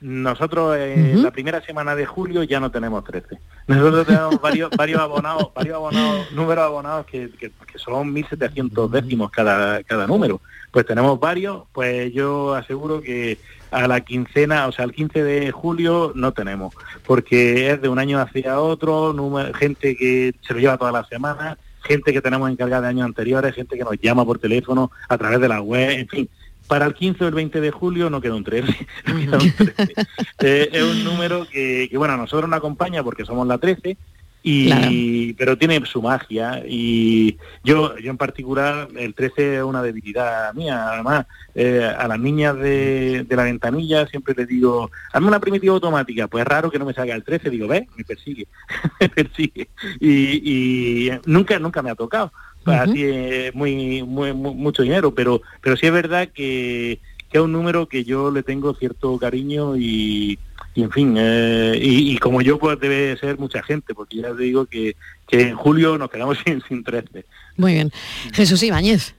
Nosotros en la primera semana de julio ya no tenemos 13. Nosotros tenemos varios, varios abonados, varios abonados, números abonados que, que, son 1.700 décimos cada, cada número. Pues tenemos varios, pues yo aseguro que a la quincena, o sea, al 15 de julio no tenemos, porque es de un año hacia otro, gente que se lo lleva todas las semanas, gente que tenemos encargada de años anteriores, gente que nos llama por teléfono a través de la web, en fin, para el 15 o el 20 de julio no queda un 13. Eh, es un número que, bueno, a nosotros nos acompaña porque somos la 13, y, pero tiene su magia y yo yo en particular el 13 es una debilidad mía. Además eh, a las niñas de, la ventanilla siempre les digo hazme una primitiva automática pues es raro que no me salga el 13 digo ve me persigue me persigue y, y nunca nunca me ha tocado así es muy, muy, mucho dinero, pero, pero sí es verdad que, que, es un número que yo le tengo cierto cariño y, en fin, eh, y, como yo pues debe ser mucha gente, porque ya te digo que, que en julio nos quedamos sin, sin 13. Muy bien. Jesús Ibáñez.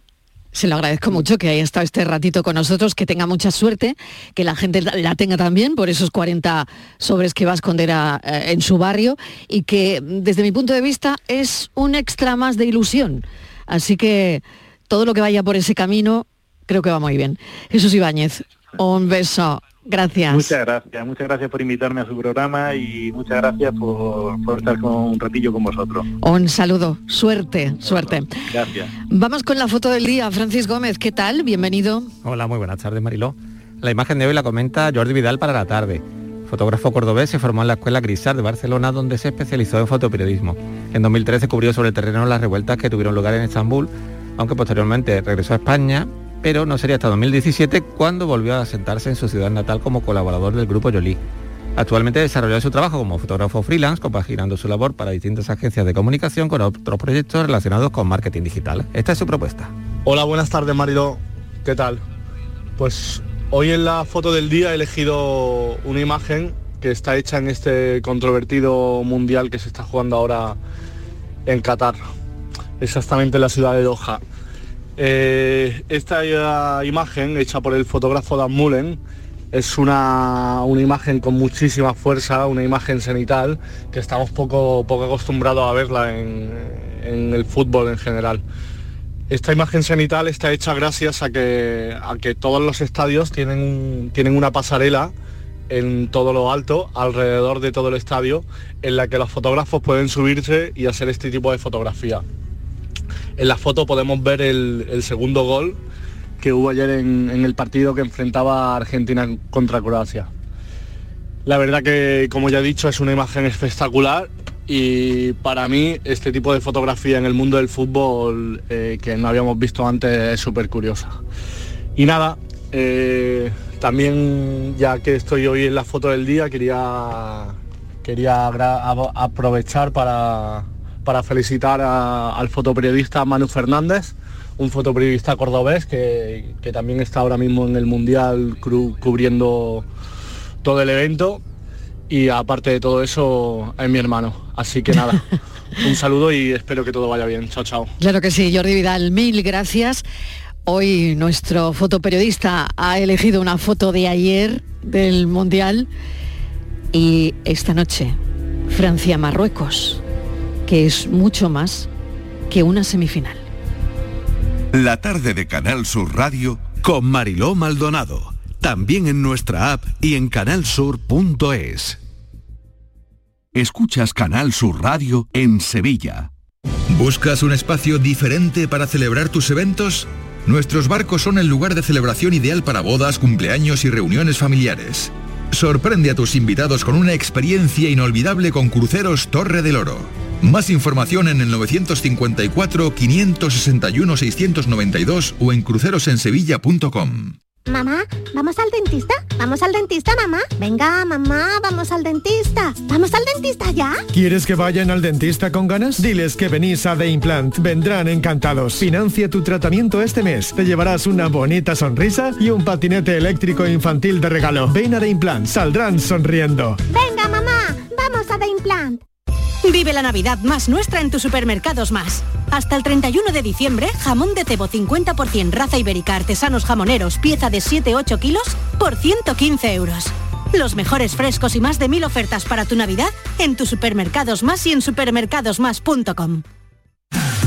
Se lo agradezco mucho que haya estado este ratito con nosotros, que tenga mucha suerte, que la gente la tenga también por esos 40 sobres que va a esconder eh, en su barrio y que desde mi punto de vista es un extra más de ilusión. Así que todo lo que vaya por ese camino creo que va muy bien. Jesús Ibáñez, un beso Gracias. Muchas gracias, muchas gracias por invitarme a su programa y muchas gracias por, por estar con un ratillo con vosotros. Un saludo, suerte, suerte. Gracias. Vamos con la foto del día. Francis Gómez, ¿qué tal? Bienvenido. Hola, muy buenas tardes, Mariló. La imagen de hoy la comenta Jordi Vidal para la tarde. Fotógrafo cordobés se formó en la Escuela Grisar de Barcelona, donde se especializó en fotoperiodismo. En 2013 cubrió sobre el terreno las revueltas que tuvieron lugar en Estambul, aunque posteriormente regresó a España, pero no sería hasta 2017 cuando volvió a sentarse en su ciudad natal como colaborador del grupo Jolie. Actualmente desarrolla su trabajo como fotógrafo freelance, compaginando su labor para distintas agencias de comunicación con otros proyectos relacionados con marketing digital. Esta es su propuesta. Hola, buenas tardes Mariló. ¿Qué tal? Pues hoy en la foto del día he elegido una imagen que está hecha en este controvertido mundial que se está jugando ahora en Qatar, exactamente en la ciudad de Doha. Eh, esta eh, imagen hecha por el fotógrafo Dan Mullen es una, una, imagen con muchísima fuerza, una imagen cenital que estamos poco, poco acostumbrados a verla en, en el fútbol en general. Esta imagen cenital está hecha gracias a que, a que todos los estadios tienen, tienen una pasarela en todo lo alto, alrededor de todo el estadio, en la que los fotógrafos pueden subirse y hacer este tipo de fotografía. En la foto podemos ver el, segundo gol que hubo ayer en, el partido que enfrentaba Argentina contra Croacia. La verdad que, como ya he dicho, es una imagen espectacular y para mí este tipo de fotografía en el mundo del fútbol eh, que no habíamos visto antes es súper curiosa. Y nada, eh, también ya que estoy hoy en la foto del día, quería, quería aprovechar para, para felicitar a, al fotoperiodista Manu Fernández, un fotoperiodista cordobés que, que, también está ahora mismo en el Mundial cubriendo todo el evento y aparte de todo eso es mi hermano. Así que nada, un saludo y espero que todo vaya bien. Chao, chao. Claro que sí, Jordi Vidal, mil gracias. Hoy nuestro fotoperiodista ha elegido una foto de ayer del Mundial y esta noche Francia-Marruecos, que es mucho más que una semifinal. La tarde de Canal Sur Radio con Mariló Maldonado. También en nuestra app y en canalsur.es. Escuchas Canal Sur Radio en Sevilla. ¿Buscas un espacio diferente para celebrar tus eventos? Nuestros barcos son el lugar de celebración ideal para bodas, cumpleaños y reuniones familiares. Sorprende a tus invitados con una experiencia inolvidable con Cruceros Torre del Oro. Más información en el 954-561-692 o en crucerosensevilla.com. Mamá, ¿vamos al dentista? ¿Vamos al dentista, mamá? Venga, mamá, vamos al dentista. ¿Vamos al dentista ya? ¿Quieres que vayan al dentista con ganas? Diles que venís a The Implant. Vendrán encantados. Financia tu tratamiento este mes. Te llevarás una bonita sonrisa y un patinete eléctrico infantil de regalo. Ven a The Implant. Saldrán sonriendo. Venga, mamá, vamos a The Implant. Vive la Navidad más nuestra en tus supermercados más. Hasta el 31 de diciembre, jamón de cebo 50% raza ibérica artesanos jamoneros, pieza de 7-8 kilos, por 115 euros. Los mejores frescos y más de mil ofertas para tu Navidad en tus supermercados más y en supermercadosmás.com.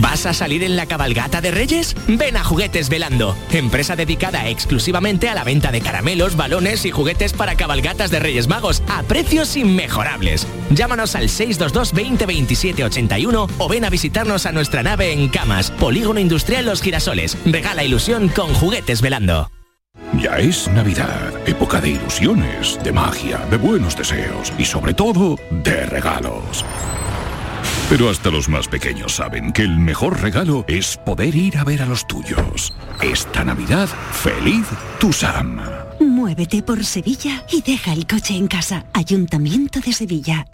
¿Vas a salir en la cabalgata de Reyes? Ven a Juguetes Velando, empresa dedicada exclusivamente a la venta de caramelos, balones y juguetes para cabalgatas de Reyes Magos a precios inmejorables. Llámanos al 622 20 27 81 o ven a visitarnos a nuestra nave en Camas, Polígono Industrial Los Girasoles. Regala ilusión con Juguetes Velando. Ya es Navidad, época de ilusiones, de magia, de buenos deseos y sobre todo de regalos. Pero hasta los más pequeños saben que el mejor regalo es poder ir a ver a los tuyos. Esta Navidad, feliz Tusam. Muévete por Sevilla y deja el coche en casa. Ayuntamiento de Sevilla.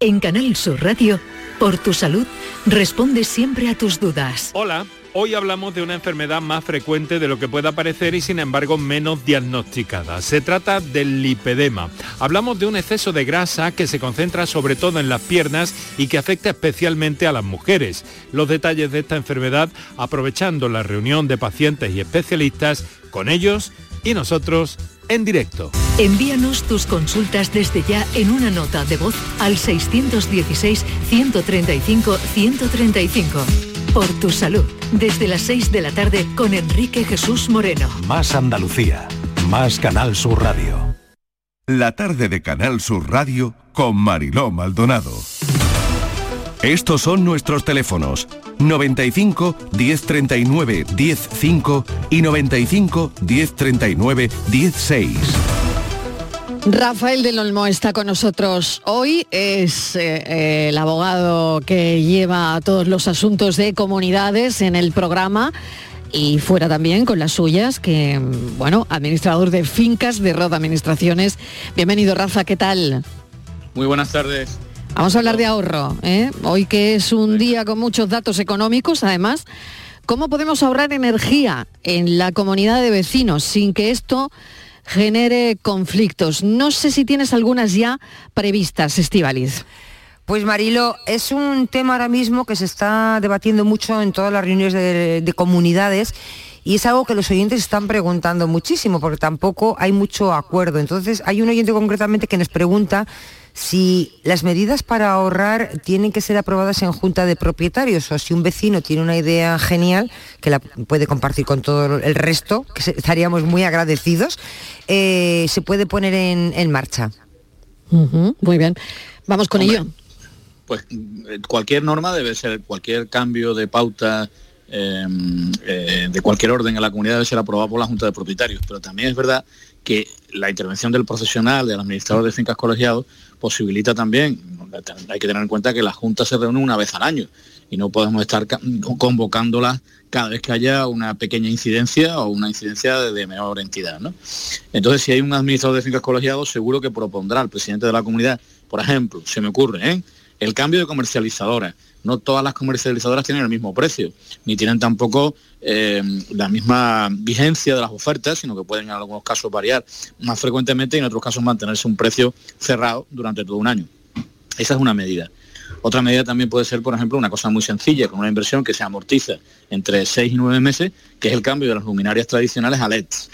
En Canal Sur Radio, por tu salud, responde siempre a tus dudas. Hola. Hoy hablamos de una enfermedad más frecuente de lo que pueda parecer y sin embargo menos diagnosticada. Se trata del lipedema. Hablamos de un exceso de grasa que se concentra sobre todo en las piernas y que afecta especialmente a las mujeres. Los detalles de esta enfermedad aprovechando la reunión de pacientes y especialistas con ellos y nosotros en directo. Envíanos tus consultas desde ya en una nota de voz al 616-135-135 por tu salud. Desde las 6 de la tarde con Enrique Jesús Moreno. Más Andalucía, más Canal Sur Radio. La tarde de Canal Sur Radio con Mariló Maldonado. Estos son nuestros teléfonos 95 1039 105 y 95 1039 16. Rafael del Olmo está con nosotros hoy, es eh, eh, el abogado que lleva todos los asuntos de comunidades en el programa y fuera también con las suyas, que, bueno, administrador de fincas de Roda Administraciones. Bienvenido, Rafa, ¿qué tal? Muy buenas tardes. Vamos a hablar de ahorro, ¿eh? hoy que es un día con muchos datos económicos, además. ¿Cómo podemos ahorrar energía en la comunidad de vecinos sin que esto genere conflictos. No sé si tienes algunas ya previstas, Estivaliz. Pues Marilo, es un tema ahora mismo que se está debatiendo mucho en todas las reuniones de, de, comunidades y es algo que los oyentes están preguntando muchísimo porque tampoco hay mucho acuerdo. Entonces hay un oyente concretamente que nos pregunta si las medidas para ahorrar tienen que ser aprobadas en junta de propietarios o si un vecino tiene una idea genial que la puede compartir con todo el resto, que estaríamos muy agradecidos, eh, se puede poner en, en marcha. Uh -huh, muy bien, vamos con Hombre, ello. Pues cualquier norma debe ser, cualquier cambio de pauta eh, eh, de cualquier orden en la comunidad debe ser aprobado por la Junta de Propietarios, pero también es verdad que la intervención del profesional, del administrador de fincas colegiados, posibilita también, hay que tener en cuenta que la Junta se reúne una vez al año y no podemos estar convocándolas cada vez que haya una pequeña incidencia o una incidencia de, menor entidad. ¿no? Entonces, si hay un administrador de fincas colegiados, seguro que propondrá al presidente de la comunidad, por ejemplo, se me ocurre, ¿eh? el cambio de comercializadoras. No todas las comercializadoras tienen el mismo precio, ni tienen tampoco eh, la misma vigencia de las ofertas, sino que pueden en algunos casos variar más frecuentemente y en otros casos mantenerse un precio cerrado durante todo un año. Esa es una medida. Otra medida también puede ser, por ejemplo, una cosa muy sencilla, con una inversión que se amortiza entre 6 y 9 meses, que es el cambio de las luminarias tradicionales a LEDs.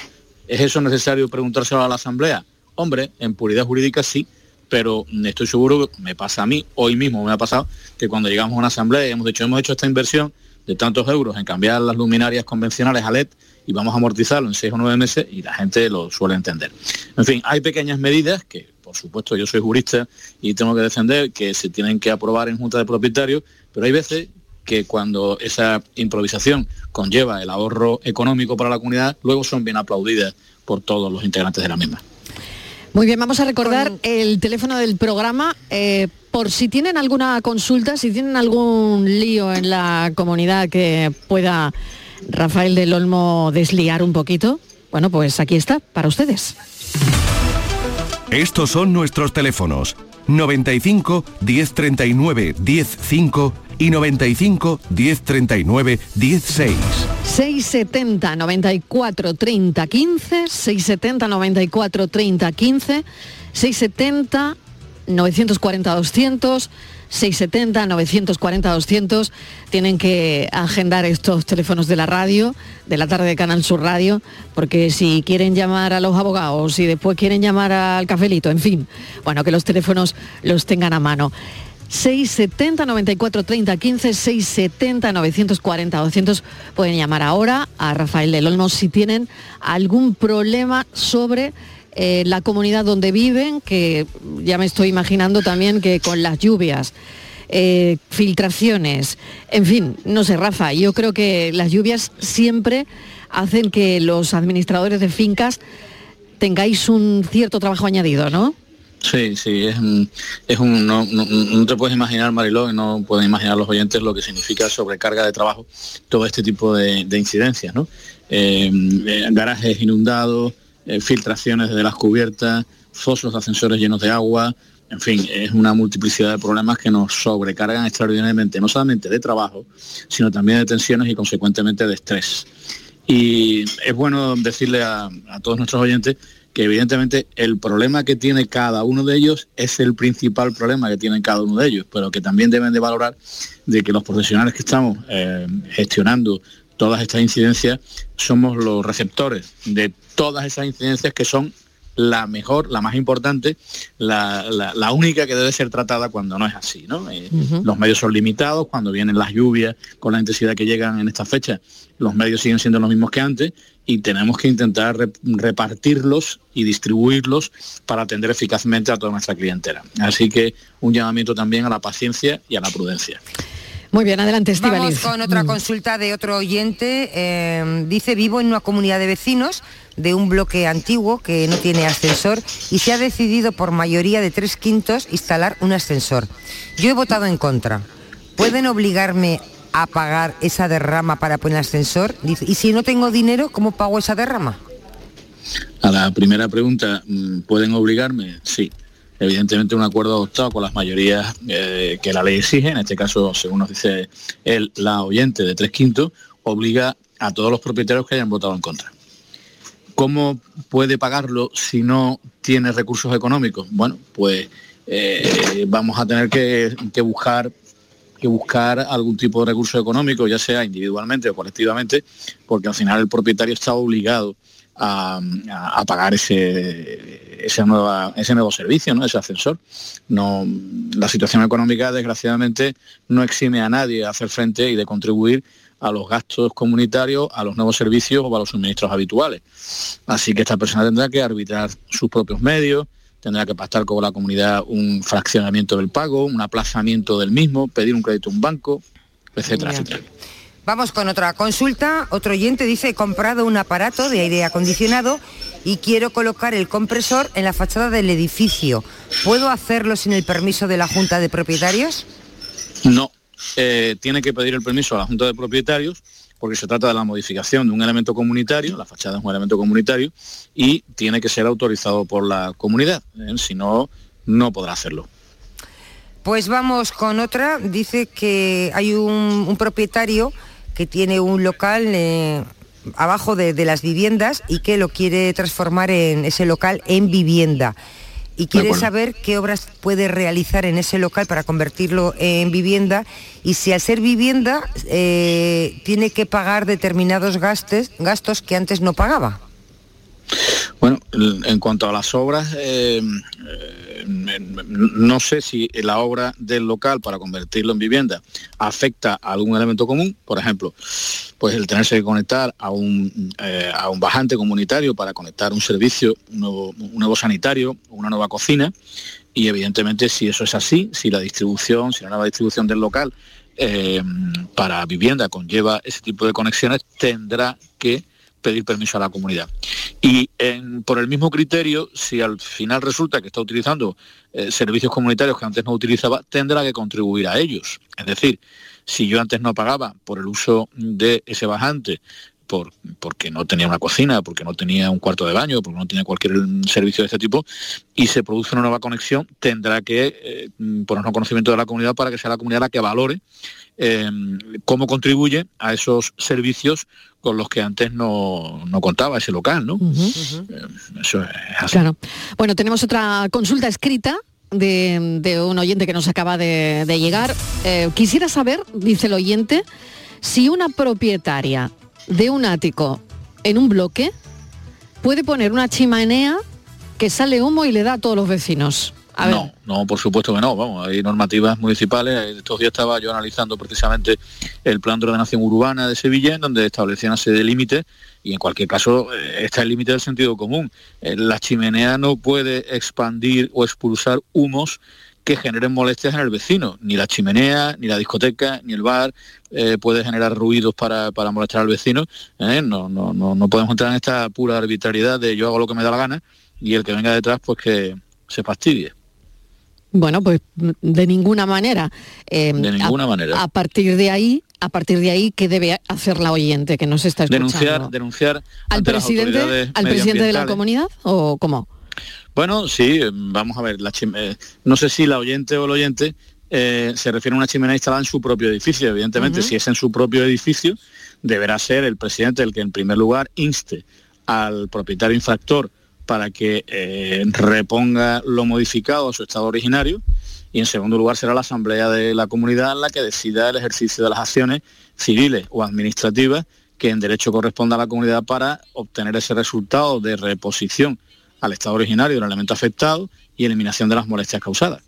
¿Es eso necesario preguntárselo a la Asamblea? Hombre, en puridad jurídica sí, pero estoy seguro que me pasa a mí, hoy mismo me ha pasado, que cuando llegamos a una asamblea y hemos dicho, hemos hecho esta inversión de tantos euros en cambiar las luminarias convencionales a LED y vamos a amortizarlo en seis o nueve meses y la gente lo suele entender. En fin, hay pequeñas medidas que, por supuesto, yo soy jurista y tengo que defender que se tienen que aprobar en junta de propietarios, pero hay veces que cuando esa improvisación conlleva el ahorro económico para la comunidad, luego son bien aplaudidas por todos los integrantes de la misma. Muy bien, vamos a recordar el teléfono del programa. Eh, por si tienen alguna consulta, si tienen algún lío en la comunidad que pueda Rafael del Olmo desliar un poquito, bueno, pues aquí está, para ustedes. Estos son nuestros teléfonos 95 1039 105 y 95 1039 16. 670 94 30 15, 670 94 30 15, 670 940 200, 670 940 200. Tienen que agendar estos teléfonos de la radio, de la tarde de Canal Sur Radio, porque si quieren llamar a los abogados y después quieren llamar al cafelito, en fin, bueno, que los teléfonos los tengan a mano. 670 94 30 15 670 940 200 pueden llamar ahora a Rafael del Olmo si tienen algún problema sobre eh, la comunidad donde viven que ya me estoy imaginando también que con las lluvias eh, filtraciones en fin no sé Rafa yo creo que las lluvias siempre hacen que los administradores de fincas tengáis un cierto trabajo añadido ¿no? Sí, sí, es es un no, te puedes imaginar, Mariló, y no pueden imaginar los oyentes lo que significa sobrecarga de trabajo todo este tipo de, de incidencias, ¿no? Eh, eh, garajes inundados, eh, filtraciones de las cubiertas, fosos de ascensores llenos de agua, en fin, es una multiplicidad de problemas que nos sobrecargan extraordinariamente, no solamente de trabajo, sino también de tensiones y consecuentemente de estrés. Y es bueno decirle a, a todos nuestros oyentes que evidentemente el problema que tiene cada uno de ellos es el principal problema que tiene cada uno de ellos, pero que también deben de valorar de que los profesionales que estamos eh, gestionando todas estas incidencias somos los receptores de todas esas incidencias que son la mejor, la más importante, la, la- la única que debe ser tratada cuando no es así. ¿no? Eh, Los medios son limitados, cuando vienen las lluvias con la intensidad que llegan en esta fecha, los medios siguen siendo los mismos que antes y tenemos que intentar re- repartirlos y distribuirlos para atender eficazmente a toda nuestra clientela. Así que un llamamiento también a la paciencia y a la prudencia. Muy bien, adelante, Vamos Estivaliz. con otra consulta de otro oyente. Eh, dice, vivo en una comunidad de vecinos de un bloque antiguo que no tiene ascensor y se ha decidido por mayoría de tres quintos instalar un ascensor. Yo he votado en contra. ¿Pueden obligarme a pagar esa derrama para poner ascensor? Y si no tengo dinero, ¿cómo pago esa derrama? A la primera pregunta, mm, ¿pueden obligarme? Sí. Evidentemente un acuerdo adoptado con las mayorías eh, que la ley exige, en este caso, según nos dice el, la oyente de tres quintos, obliga a todos los propietarios que hayan votado en contra. ¿Cómo puede pagarlo si no tiene recursos económicos? Bueno, pues eh, vamos a tener que buscar que buscar algún tipo de recurso económico, ya sea individualmente o colectivamente, porque al final el propietario está obligado a, a- a pagar ese, ese, nueva- ese nuevo servicio, ¿no? ese ascensor. No, la situación económica, desgraciadamente, no exime a nadie de hacer frente y de contribuir a los gastos comunitarios, a los nuevos servicios o a los suministros habituales. Así que esta persona tendrá que arbitrar sus propios medios, tendrá que pactar con la comunidad un fraccionamiento del pago, un aplazamiento del mismo, pedir un crédito a un banco, etcétera, Bien. etcétera. Vamos con otra consulta. Otro oyente dice, he comprado un aparato de aire acondicionado y quiero colocar el compresor en la fachada del edificio. ¿Puedo hacerlo sin el permiso de la Junta de Propietarios? No, eh, tiene que pedir el permiso a la Junta de Propietarios porque se trata de la modificación de un elemento comunitario, la fachada es un elemento comunitario, y tiene que ser autorizado por la comunidad. ¿eh? Si no, no podrá hacerlo. Pues vamos con otra. Dice que hay un, propietario que tiene un local eh, abajo de las viviendas y que lo quiere transformar en ese local en vivienda. Y quiere saber qué obras puede realizar en ese local para convertirlo en vivienda y si al ser vivienda eh, tiene que pagar determinados gastos que antes no pagaba. Bueno, en cuanto a las obras, eh, eh, no sé si la obra del local para convertirlo en vivienda afecta a algún elemento común, por ejemplo, pues el tenerse que conectar a un, eh, a un bajante comunitario para conectar un servicio, un nuevo, un nuevo sanitario, una nueva cocina, y evidentemente si eso es así, si la distribución, si la nueva distribución del local para vivienda conlleva ese tipo de conexiones, tendrá que pedir permiso a la comunidad. Y por el mismo criterio, si al final resulta que está utilizando eh, servicios comunitarios que antes no utilizaba, tendrá que contribuir a ellos. Es decir, si yo antes no pagaba por el uso de ese bajante, por- porque no tenía una cocina, porque no tenía un cuarto de baño, porque no tenía cualquier servicio de este tipo, y se produce una nueva conexión, tendrá que eh, ponernos conocimiento de la comunidad para que sea la comunidad la que valore eh, cómo contribuye a esos servicios con los que antes no, no contaba ese local, ¿no? Eh, Eso es así. Claro. Bueno, tenemos otra consulta escrita de, de un oyente que nos acaba de, de llegar. Eh, quisiera saber, dice el oyente, si una propietaria de un ático en un bloque puede poner una chimenea que sale humo y le da a todos los vecinos. No, no, por supuesto que no. Vamos, hay normativas municipales. Estos días estaba yo analizando precisamente el plan de ordenación urbana de Sevilla, en donde establecían una de límites y en cualquier caso eh, está el límite del sentido común. Eh, La chimenea no puede expandir o expulsar humos que generen molestias en el vecino. Ni la chimenea, ni la discoteca, ni el bar eh, puede generar ruidos para, para molestar al vecino. No, no, no, no podemos entrar en esta pura arbitrariedad de yo hago lo que me da la gana y el que venga detrás pues que se fastidie. Bueno, pues de ninguna manera. Eh, De ninguna a, manera. A partir de ahí, a partir de ahí, ¿qué debe hacer la oyente que nos está escuchando? denunciar denunciar ¿Al presidente, al presidente de la comunidad o cómo? Bueno, sí, vamos a ver, la eh, no sé si la oyente o el oyente eh, se refiere a una chimenea instalada en su propio edificio. Evidentemente, si es en su propio edificio, deberá ser el presidente el que en primer lugar inste al propietario infractor para que eh, reponga lo modificado a su estado originario y en segundo lugar será la asamblea de la comunidad la que decida el ejercicio de las acciones civiles o administrativas que en derecho corresponda a la comunidad para obtener ese resultado de reposición al estado originario del elemento afectado y eliminación de las molestias causadas.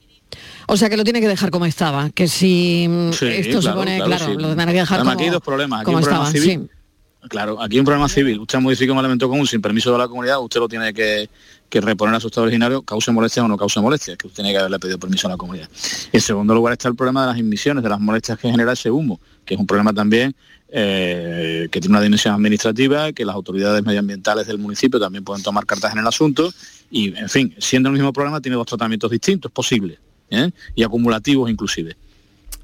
O sea que lo tiene que dejar como estaba, que si mm, Sí, esto se claro, pone, claro, claro, sí. lo tendrá que dejar Además, como, aquí hay dos problemas. Aquí un problema estaba, civil. Claro, aquí un problema civil. Usted modifica un elemento común sin permiso de la comunidad, usted lo tiene que, que reponer a su estado originario, cause molestia o no cause molestia, que usted tiene que haberle pedido permiso a la comunidad. En segundo lugar está el problema de las emisiones, de las molestias que genera ese humo, que es un problema también eh, que tiene una dimensión administrativa, que las autoridades medioambientales del municipio también pueden tomar cartas en el asunto y, en fin, siendo el mismo problema, tiene dos tratamientos distintos, posibles, ¿eh? y acumulativos inclusive.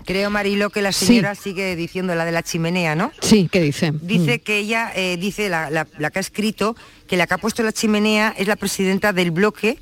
Creo, Marilo, que la Sí. señora sigue diciendo la de la chimenea, ¿no? Sí, ¿qué dice? Dice Mm. que ella, eh, dice la, la- la que ha escrito, que la que ha puesto la chimenea es la presidenta del bloque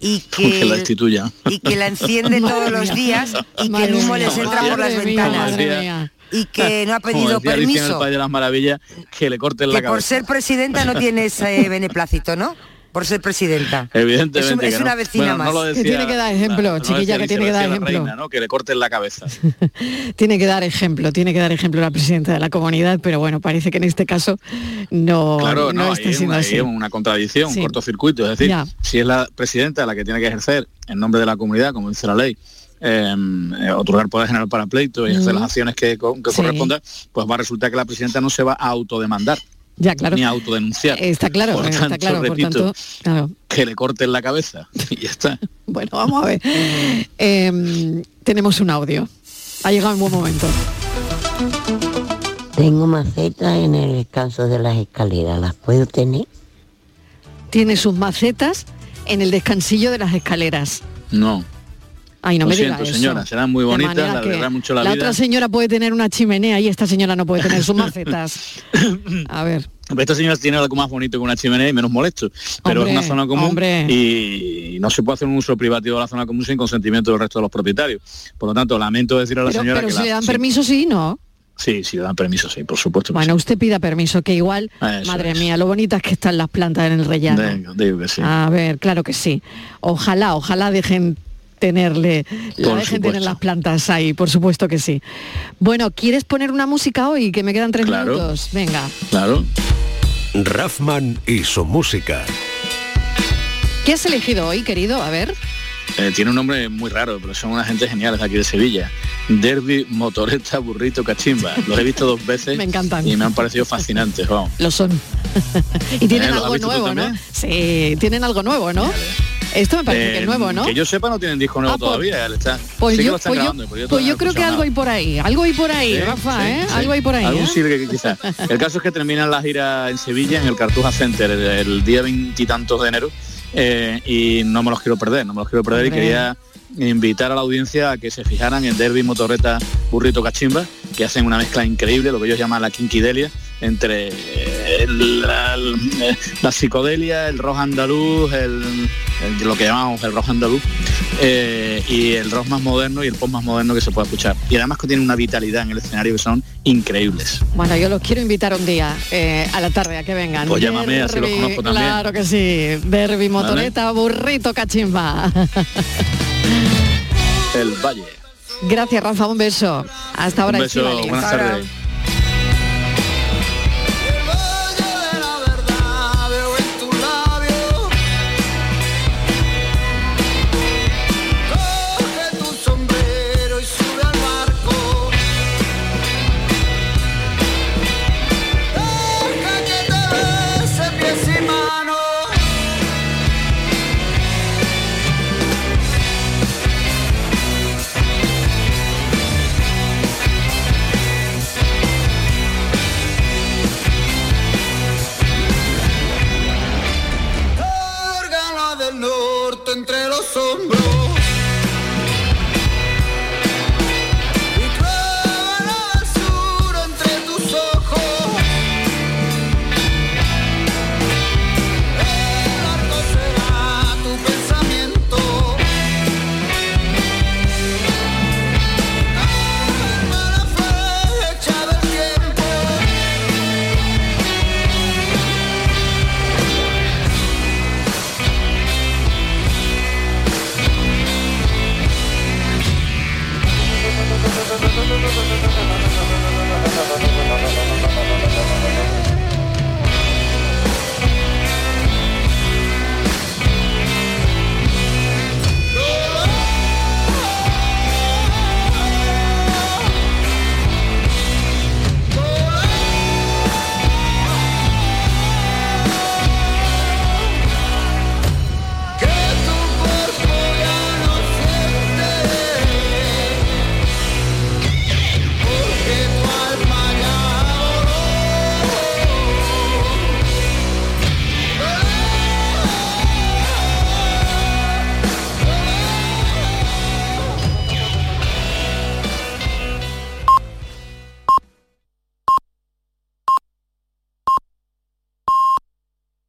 y Que que, la instituya. y que la enciende todos los días y que el humo mía, les entra por las mía, ventanas. mía. Y que no ha Como pedido el permiso. País de las Maravillas, que le corten la Que por ser presidenta no tiene ese beneplácito, ¿no? Por ser presidenta. Evidentemente. Es un- es que no. una vecina Bueno, no más. lo Que decía- tiene que dar ejemplo, chiquilla, que tiene que dar ejemplo. reina, ¿no? Que le corten la cabeza. Tiene que dar ejemplo, tiene que dar ejemplo la presidenta de la comunidad, pero bueno, parece que en este caso no, claro, no, no, está siendo una, así. es una contradicción, Sí. un cortocircuito. Es decir, Ya. si es la presidenta la que tiene que ejercer en nombre de la comunidad, como dice la ley, eh, eh, otorgar poder general para pleito y hacer Mm. las acciones que, que Sí. correspondan, pues va a resultar que la presidenta no se va a autodemandar Ya, claro. ni a autodenunciar. Está claro, Por está tanto, claro, por repito, tanto, claro. que le corten la cabeza y ya está. Bueno, vamos a ver. Em, tenemos un audio. Ha llegado un buen momento. Tengo macetas en el descanso de las escaleras, ¿las puedo tener? Tiene sus macetas en el descansillo de las escaleras. No. Ay, no Lo me siento, diga señora, serán muy De bonitas, la verdad mucho la, la vida. otra señora puede tener una chimenea y esta señora no puede tener sus macetas. A ver. Esta señora tiene algo más bonito que una chimenea y menos molesto, pero Hombre, es una zona común hombre. y no se puede hacer un uso privativo de la zona común sin consentimiento del resto de los propietarios. Por lo tanto, lamento decir a la Pero, señora pero que si la- le dan sí, permiso, sí, ¿no? Sí, sí le dan permiso, sí, por supuesto. Bueno, usted pida permiso, que igual, Eso madre es. mía, lo bonitas que están las plantas en el rellano. Digo, digo que sí. A ver, claro que sí. Ojalá, ojalá dejen tenerle, la dejen tener las plantas ahí, por supuesto que sí. Bueno, ¿quieres poner una música hoy? Que me quedan tres Claro. minutos. Venga. Claro. Raffman y su música. ¿Qué has elegido hoy, querido? A ver. Eh, tiene un nombre muy raro, pero son una gente geniales de aquí de Sevilla. Derby, motoreta, burrito, cachimba. Los he visto dos veces Me encantan. y me han parecido fascinantes. Vamos. Lo son. y tienen ¿Eh? ¿Los has algo nuevo, ¿no? Sí, tienen algo nuevo, ¿no? Esto me parece que Eh, es nuevo, ¿no? Que yo sepa no tienen disco nuevo Ah, pues- todavía. está, Pues sí que yo, pues grabando, yo pues yo no creo que algo hay por ahí, algo hay por ahí, Sí, Rafa, sí, ¿eh? Algo hay por ahí. Algún ¿eh? quizás. El caso es que terminan la gira en Sevilla, en el Cartuja Center, el, el día veintitantos de enero, eh, y no me los quiero perder, no me los quiero perder Hombre. y quería invitar a la audiencia a que se fijaran en Derby, Motorreta, Burrito, Cachimba, que hacen una mezcla increíble, lo que ellos llaman la quinquidelia, entre el- la, el- la psicodelia, el rock andaluz, el, el- lo que llamamos el rock andaluz, eh, y el rock más moderno y el pop más moderno que se puede escuchar. Y además que tienen una vitalidad en el escenario que son increíbles. Bueno, yo los quiero invitar un día eh, a la tarde a que vengan. Pues llámame, así los conozco también. Claro que sí. Derby, motoreta, burrito, cachimba. El Valle. Gracias, Rafa. Un beso. Hasta ahora, Un beso, buenas tardes.